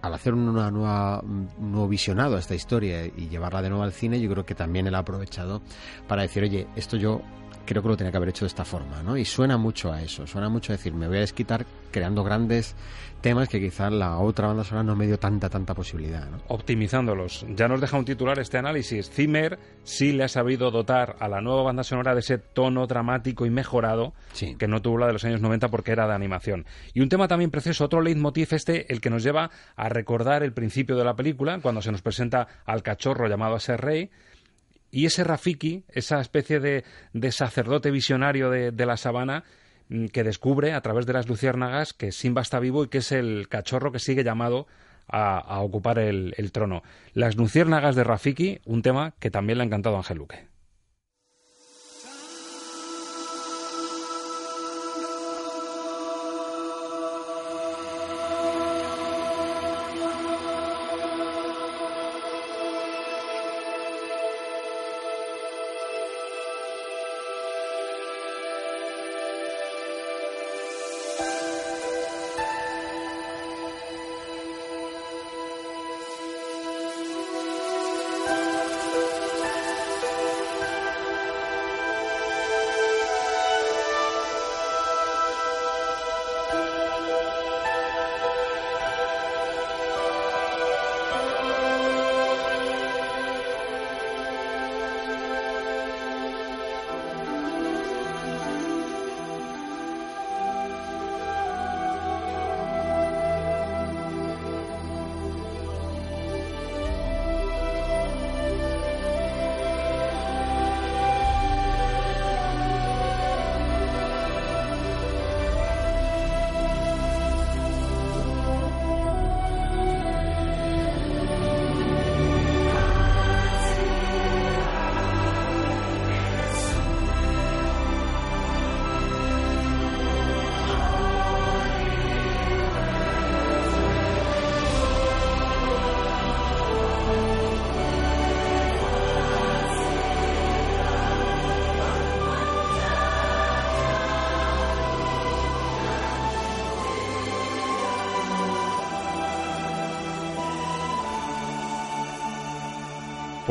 Al hacer una nueva, un nuevo visionado a esta historia y llevarla de nuevo al cine, yo creo que también él ha aprovechado para decir, oye, esto yo creo que lo tenía que haber hecho de esta forma, ¿no? Y suena mucho a eso, suena mucho a decir, me voy a desquitar creando grandes temas que quizás la otra banda sonora no me dio tanta, tanta posibilidad, ¿no? Optimizándolos. Ya nos deja un titular este análisis. Zimmer sí le ha sabido dotar a la nueva banda sonora de ese tono dramático y mejorado que no tuvo la de los años 90 porque era de animación. Y un tema también precioso, otro leitmotiv este, el que nos lleva a recordar el principio de la película, cuando se nos presenta al cachorro llamado a ser rey, y ese Rafiki, esa especie de, sacerdote visionario de, la sabana, mm, que descubre a través de las luciérnagas que Simba está vivo y que es el cachorro que sigue llamado a, ocupar el, el, trono. Las luciérnagas de Rafiki, un tema que también le ha encantado a Ángel Luque.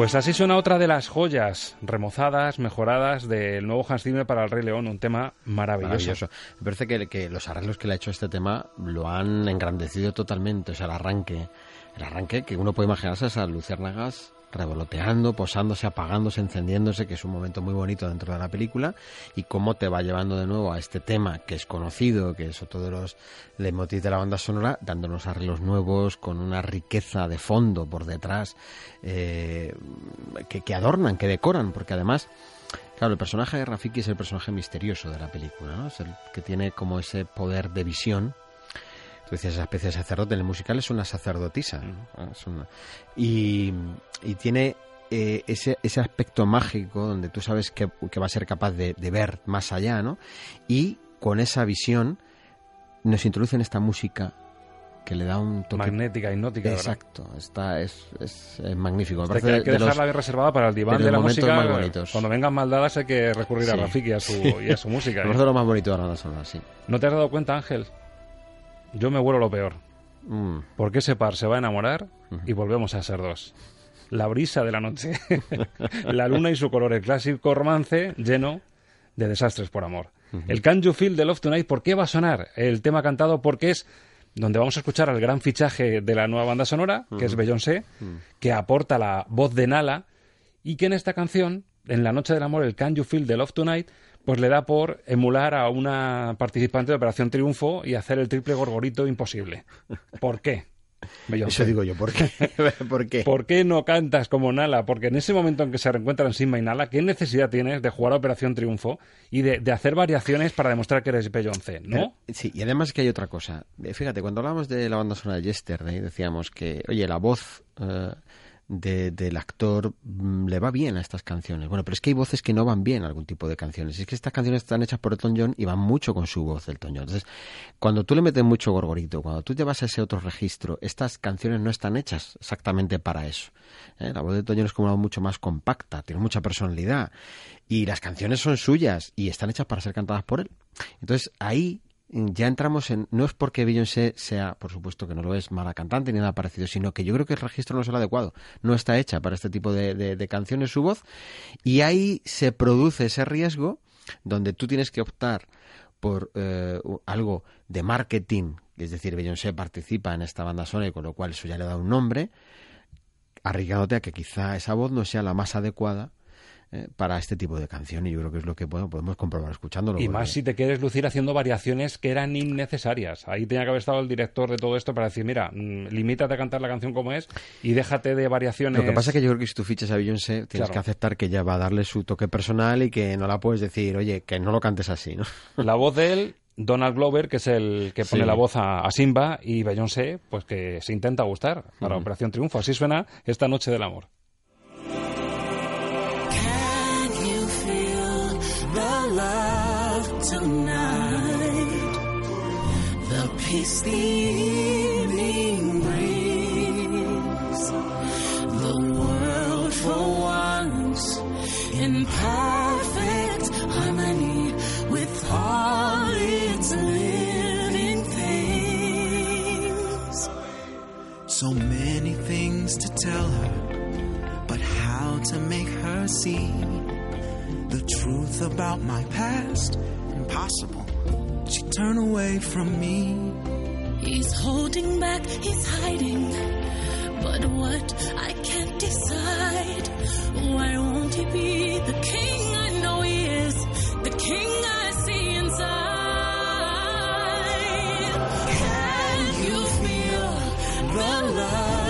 Pues así suena otra de las joyas remozadas, mejoradas del nuevo Hans Zimmer para el Rey León, un tema maravilloso. Maravilloso. Me parece que, los arreglos que le ha hecho este tema lo han engrandecido totalmente. O sea, el arranque, el arranque que uno puede imaginarse esas luciérnagas revoloteando, posándose, apagándose, encendiéndose, que es un momento muy bonito dentro de la película, y cómo te va llevando de nuevo a este tema que es conocido, que es otro de los leitmotiv de la banda sonora, dándonos arreglos nuevos, con una riqueza de fondo por detrás, eh, que, que adornan, que decoran, porque además... Claro, el personaje de Rafiki es el personaje misterioso de la película, ¿no? Es el que tiene como ese poder de visión. Decías, esa especie de sacerdote. En el musical es una sacerdotisa. ¿no? Es una- y, y tiene eh, ese, ese aspecto mágico donde tú sabes que, que va a ser capaz de, de ver más allá, ¿no? Y con esa visión nos introducen esta música que le da un toque Magnética, hipnótica, ¿verdad? Exacto, está, es, es, es magnífico. Hay que, de los- dejarla bien reservada para el diván de de, los la música. más bonitos. Cuando vengan maldadas hay que recurrir a Sí. Rafiki y a su, y a su música. ¿eh? lo más bonito de la sí. ¿No te has dado cuenta, Ángel? Yo me vuelo lo peor. Mm. Porque ese par se va a enamorar y volvemos a ser dos. La brisa de la noche, la luna y su color, el clásico romance lleno de desastres por amor. El Can You Feel de Love Tonight, ¿por qué va a sonar el tema cantado? Porque es donde vamos a escuchar al gran fichaje de la nueva banda sonora, que es. Beyoncé, que aporta la voz de Nala y que en esta canción, en La Noche del Amor, el Can You Feel de Love Tonight, pues le da por emular a una participante de Operación Triunfo y hacer el triple gorgorito imposible. ¿Por qué? Beyoncé. Eso digo yo, ¿por qué? ¿Por qué? ¿Por qué no cantas como Nala? Porque en ese momento en que se reencuentran Simba y Nala, ¿qué necesidad tienes de jugar a Operación Triunfo y de, de hacer variaciones para demostrar que eres Beyoncé? ¿No? Sí, y además que hay otra cosa. Fíjate, cuando hablábamos de la banda sonora de Yesterday, decíamos que, oye, la voz eh, de- del actor mm, le va bien a estas canciones. Bueno, pero es que hay voces que no van bien a algún tipo de canciones. Es que estas canciones están hechas por Elton John y van mucho con su voz, Elton John. Entonces, cuando tú le metes mucho gorgorito, cuando tú te vas a ese otro registro, estas canciones no están hechas exactamente para eso. ¿eh? La voz de Elton es como una voz mucho más compacta, tiene mucha personalidad. Y las canciones son suyas y están hechas para ser cantadas por él. Entonces, ahí ya entramos en. No es porque Beyoncé sea, por supuesto que no lo es, mala cantante ni nada parecido, sino que yo creo que el registro no es el adecuado. No está hecha para este tipo de, de- de canciones su voz. Y ahí se produce ese riesgo donde tú tienes que optar por eh, algo de marketing, es decir, Beyoncé participa en esta banda sonora y con lo cual eso ya le da un nombre, arriesgándote a que quizá esa voz no sea la más adecuada eh, para este tipo de canción y yo creo que es lo que bueno, podemos comprobar escuchándolo. Y porque- más si te quieres lucir haciendo variaciones que eran innecesarias. Ahí tenía que haber estado el director de todo esto para decir, mira, mm, limítate a cantar la canción como es y déjate de variaciones. Lo que pasa es que yo creo que si tú fichas a Beyoncé, tienes Claro. que aceptar que ella va a darle su toque personal y que no la puedes decir, oye, que no lo cantes así, ¿no? La voz de él, Donald Glover, que es el que pone Sí. la voz a, a Simba, y Beyoncé, pues que se intenta gustar para Ujú. Operación Triunfo. Así suena esta noche del amor. Love tonight? The peace the evening brings. The world for once in perfect harmony with all its living things. So many things to tell her, but how to make her see the truth about my past? Impossible. She turned away from me. He's holding back, he's hiding. But what I can't decide. Why won't he be the king I know he is? The king I see inside. Can you feel the love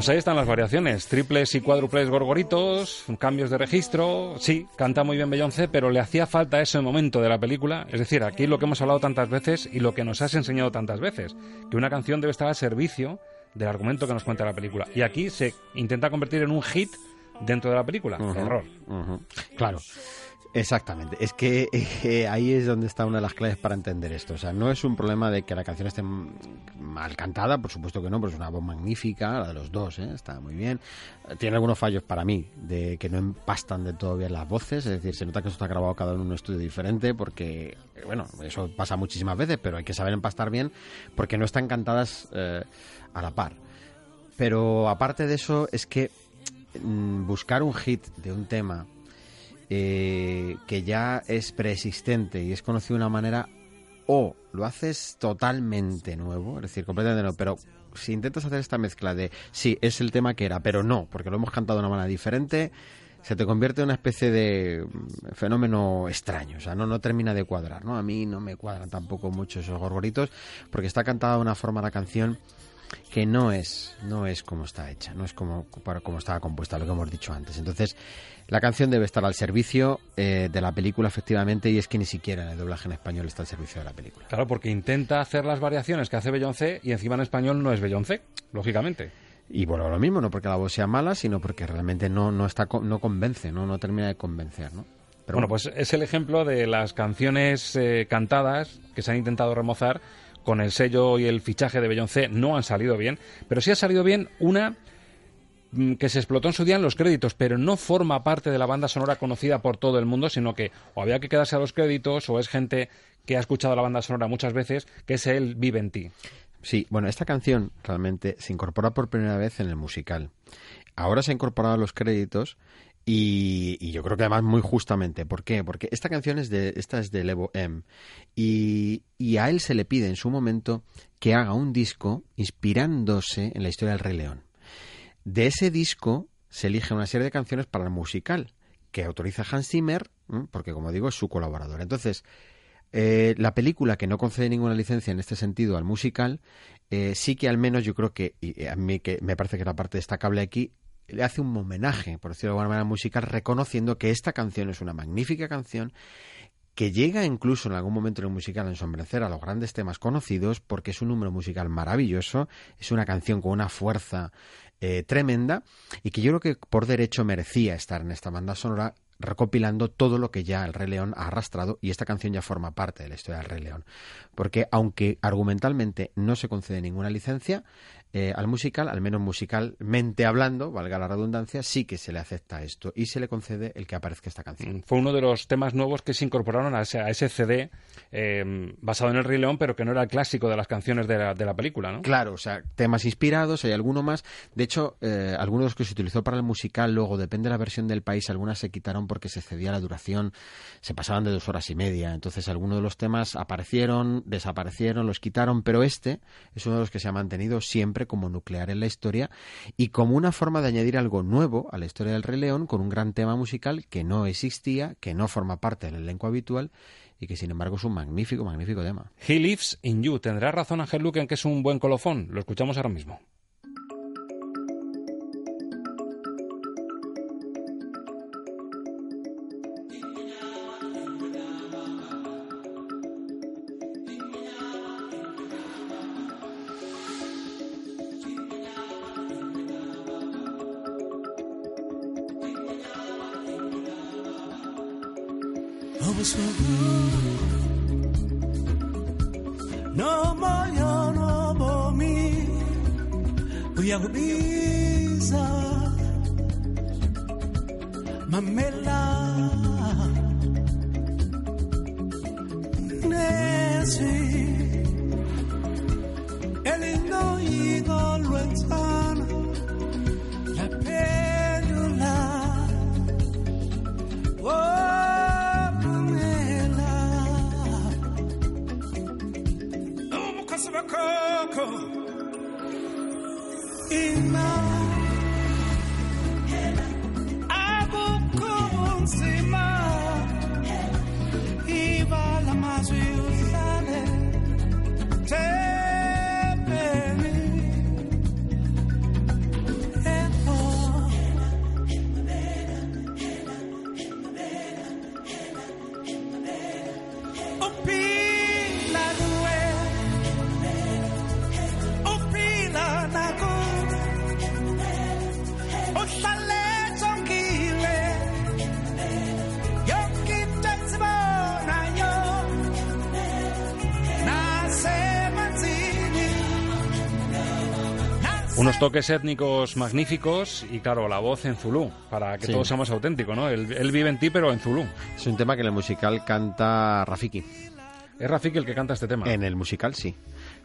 Pues ahí están las variaciones, triples y cuádruples gorgoritos, cambios de registro, sí, canta muy bien Beyoncé, pero le hacía falta ese momento de la película, es decir, aquí lo que hemos hablado tantas veces y lo que nos has enseñado tantas veces, que una canción debe estar al servicio del argumento que nos cuenta la película. Y aquí se intenta convertir en un hit dentro de la película, horror. Claro. Exactamente. Es que eh, ahí es donde está una de las claves para entender esto. O sea, no es un problema de que la canción esté mal cantada, por supuesto que no, pero es una voz magnífica, la de los dos, ¿eh? está muy bien. Tiene algunos fallos para mí, de que no empastan de todo bien las voces, es decir, se nota que esto está grabado cada uno en un estudio diferente, porque, eh, bueno, eso pasa muchísimas veces, pero hay que saber empastar bien, porque no están cantadas eh, a la par. Pero aparte de eso, es que mm, buscar un hit de un tema eh, que ya es preexistente y es conocido de una manera o lo haces totalmente nuevo, es decir, completamente nuevo, pero si intentas hacer esta mezcla de sí, es el tema que era, pero no, porque lo hemos cantado de una manera diferente, se te convierte en una especie de mm, fenómeno extraño, o sea, no, no termina de cuadrar, ¿no? A mí no me cuadran tampoco mucho esos gorgoritos, porque está cantada de una forma la canción que no es, no es como está hecha, no es como, para- como estaba compuesta, lo que hemos dicho antes. Entonces, la canción debe estar al servicio eh, de la película, efectivamente, y es que ni siquiera en el doblaje en español está al servicio de la película. Claro, porque intenta hacer las variaciones que hace Beyoncé y encima en español no es Beyoncé, lógicamente. Y bueno, lo mismo, no porque la voz sea mala, sino porque realmente no, no, está, no convence, no, no termina de convencer, ¿no? Pero bueno, pues es el ejemplo de las canciones eh, cantadas que se han intentado remozar con el sello y el fichaje de Beyoncé no han salido bien, pero sí ha salido bien una mm, que se explotó en su día en los créditos, pero no forma parte de la banda sonora conocida por todo el mundo, sino que o había que quedarse a los créditos o es gente que ha escuchado la banda sonora muchas veces, que es el Vive en ti. Sí, bueno, esta canción realmente se incorpora por primera vez en el musical. Ahora se ha incorporado a los créditos y, y yo creo que además muy justamente. ¿Por qué? Porque esta canción es de, esta es de Levo M. Y, a él se le pide en su momento que haga un disco inspirándose en la historia del Rey León. De ese disco se elige una serie de canciones para el musical que autoriza Hans Zimmer, porque como digo es su colaborador. Entonces, eh, la película que no concede ninguna licencia en este sentido al musical, eh, sí que al menos yo creo que, y a mí que me parece que la parte destacable aquí, le hace un homenaje, por decirlo de alguna manera, al musical, reconociendo que esta canción es una magnífica canción que llega incluso en algún momento en el musical a ensombrecer a los grandes temas conocidos porque es un número musical maravilloso, es una canción con una fuerza eh, tremenda y que yo creo que por derecho merecía estar en esta banda sonora recopilando todo lo que ya el Rey León ha arrastrado y esta canción ya forma parte de la historia del Rey León. Porque aunque argumentalmente no se concede ninguna licencia eh, al musical, al menos musicalmente hablando, valga la redundancia, sí que se le acepta esto y se le concede el que aparezca esta canción. Fue uno de los temas nuevos que se incorporaron a ese, a ese CD eh, basado en el Rey León, pero que no era el clásico de las canciones de la, de la película, ¿no? Claro, o sea, temas inspirados, hay alguno más. De hecho, eh, algunos de los que se utilizó para el musical, luego, depende de la versión del país, algunas se quitaron porque se cedía la duración, se pasaban de dos horas y media. Entonces, algunos de los temas aparecieron, desaparecieron, los quitaron, pero este es uno de los que se ha mantenido siempre como nuclear en la historia y como una forma de añadir algo nuevo a la historia del Rey León con un gran tema musical que no existía, que no forma parte del elenco habitual y que sin embargo es un magnífico, magnífico tema. He Lives in You. Tendrá razón Ángel Luque en que es un buen colofón. Lo escuchamos ahora mismo. Nauliza mamela. Nesi. El lindo ídolo entrana la pérdula oh mamela. Oh, enough. I won't go on saying. Toques étnicos magníficos y, claro, la voz en Zulu, para que Sí. todo sea más auténtico, ¿no? Él, él vive en ti, pero en Zulu. Es un tema que en el musical canta Rafiki. ¿Es Rafiki el que canta este tema? En el musical sí.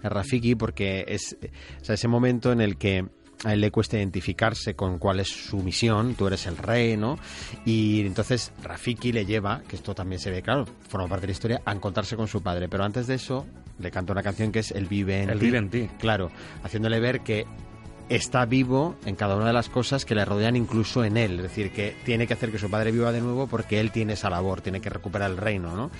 Es Rafiki porque es o sea, ese momento en el que a él le cuesta identificarse con cuál es su misión, tú eres el rey, ¿no? Y entonces Rafiki le lleva, que esto también se ve, claro, forma parte de la historia, a encontrarse con su padre. Pero antes de eso, le canta una canción que es El vive en ti. vive en ti. Claro, haciéndole ver que está vivo en cada una de las cosas que le rodean, incluso en él. Es decir, que tiene que hacer que su padre viva de nuevo porque él tiene esa labor, tiene que recuperar el reino, ¿no?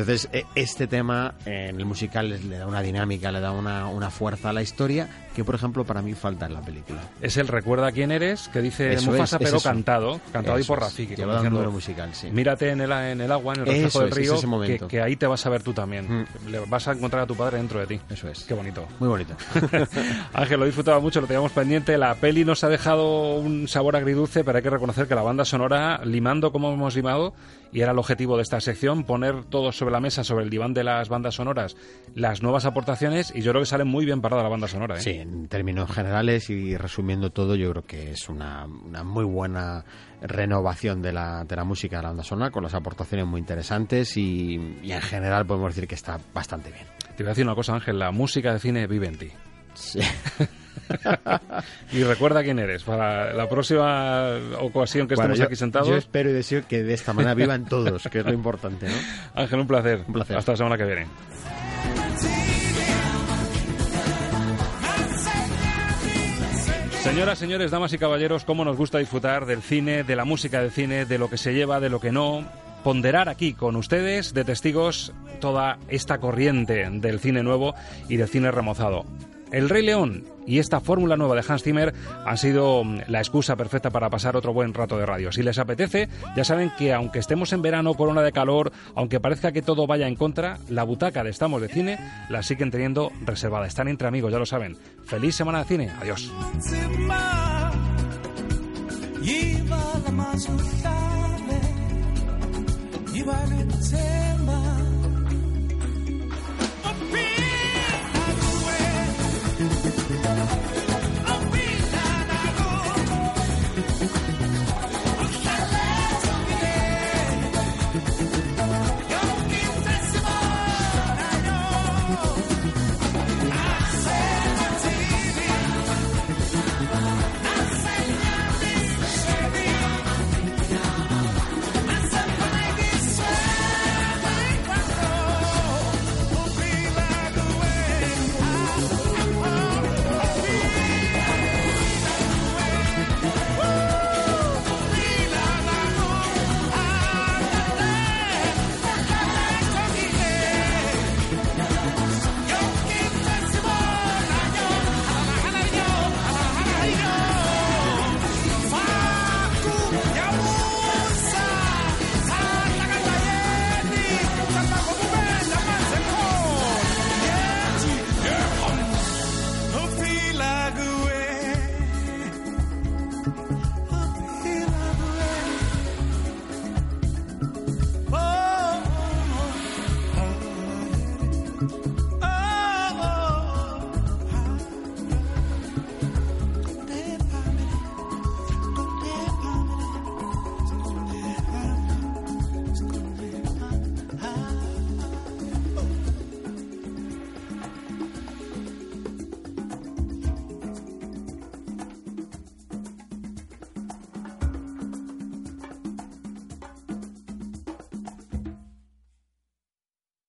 Entonces, e- este tema en el musical le da una dinámica, le da una, una fuerza a la historia que, por ejemplo, para mí falta en la película. Es el Recuerda quién eres, que dice Eso Mufasa, es, es pero eso. cantado, cantado y Eso por es. Rafiki. Lleva como un diciendo, número musical, sí. Mírate en el, en el agua, en el reflejo del es, es río, ese que, que ahí te vas a ver tú también. Le vas a encontrar a tu padre dentro de ti. Eso es. Qué bonito. Muy bonito. Ángel, lo he disfrutado mucho, lo teníamos pendiente. La peli nos ha dejado un sabor agridulce, pero hay que reconocer que la banda sonora, limando como hemos limado, y era el objetivo de esta sección, poner todo sobre la mesa, sobre el diván de las bandas sonoras, las nuevas aportaciones, y yo creo que sale muy bien parada la banda sonora. ¿eh? Sí, en términos generales y resumiendo todo, yo creo que es una, una muy buena renovación de la, de la música de la banda sonora, con las aportaciones muy interesantes y, y en general podemos decir que está bastante bien. Te voy a decir una cosa, Ángel, la música de cine vive en ti. Sí. y recuerda quién eres para la próxima ocasión que Bueno, estemos yo- aquí sentados. Yo espero y deseo que de esta manera vivan todos, que es lo importante, ¿no? Ángel, un placer. Un placer. Hasta la semana que viene. Señoras, señores, damas y caballeros, cómo nos gusta disfrutar del cine, de la música del cine, de lo que se lleva, de lo que no. Ponderar aquí con ustedes, de testigos, toda esta corriente del cine nuevo y del cine remozado. El Rey León y esta fórmula nueva de Hans Zimmer han sido mm, la excusa perfecta para pasar otro buen rato de radio. Si les apetece, ya saben que aunque estemos en verano, corona de calor, aunque parezca que todo vaya en contra, la butaca de Estamos de Cine la siguen teniendo reservada. Están entre amigos, ya lo saben. Feliz semana de cine. Adiós.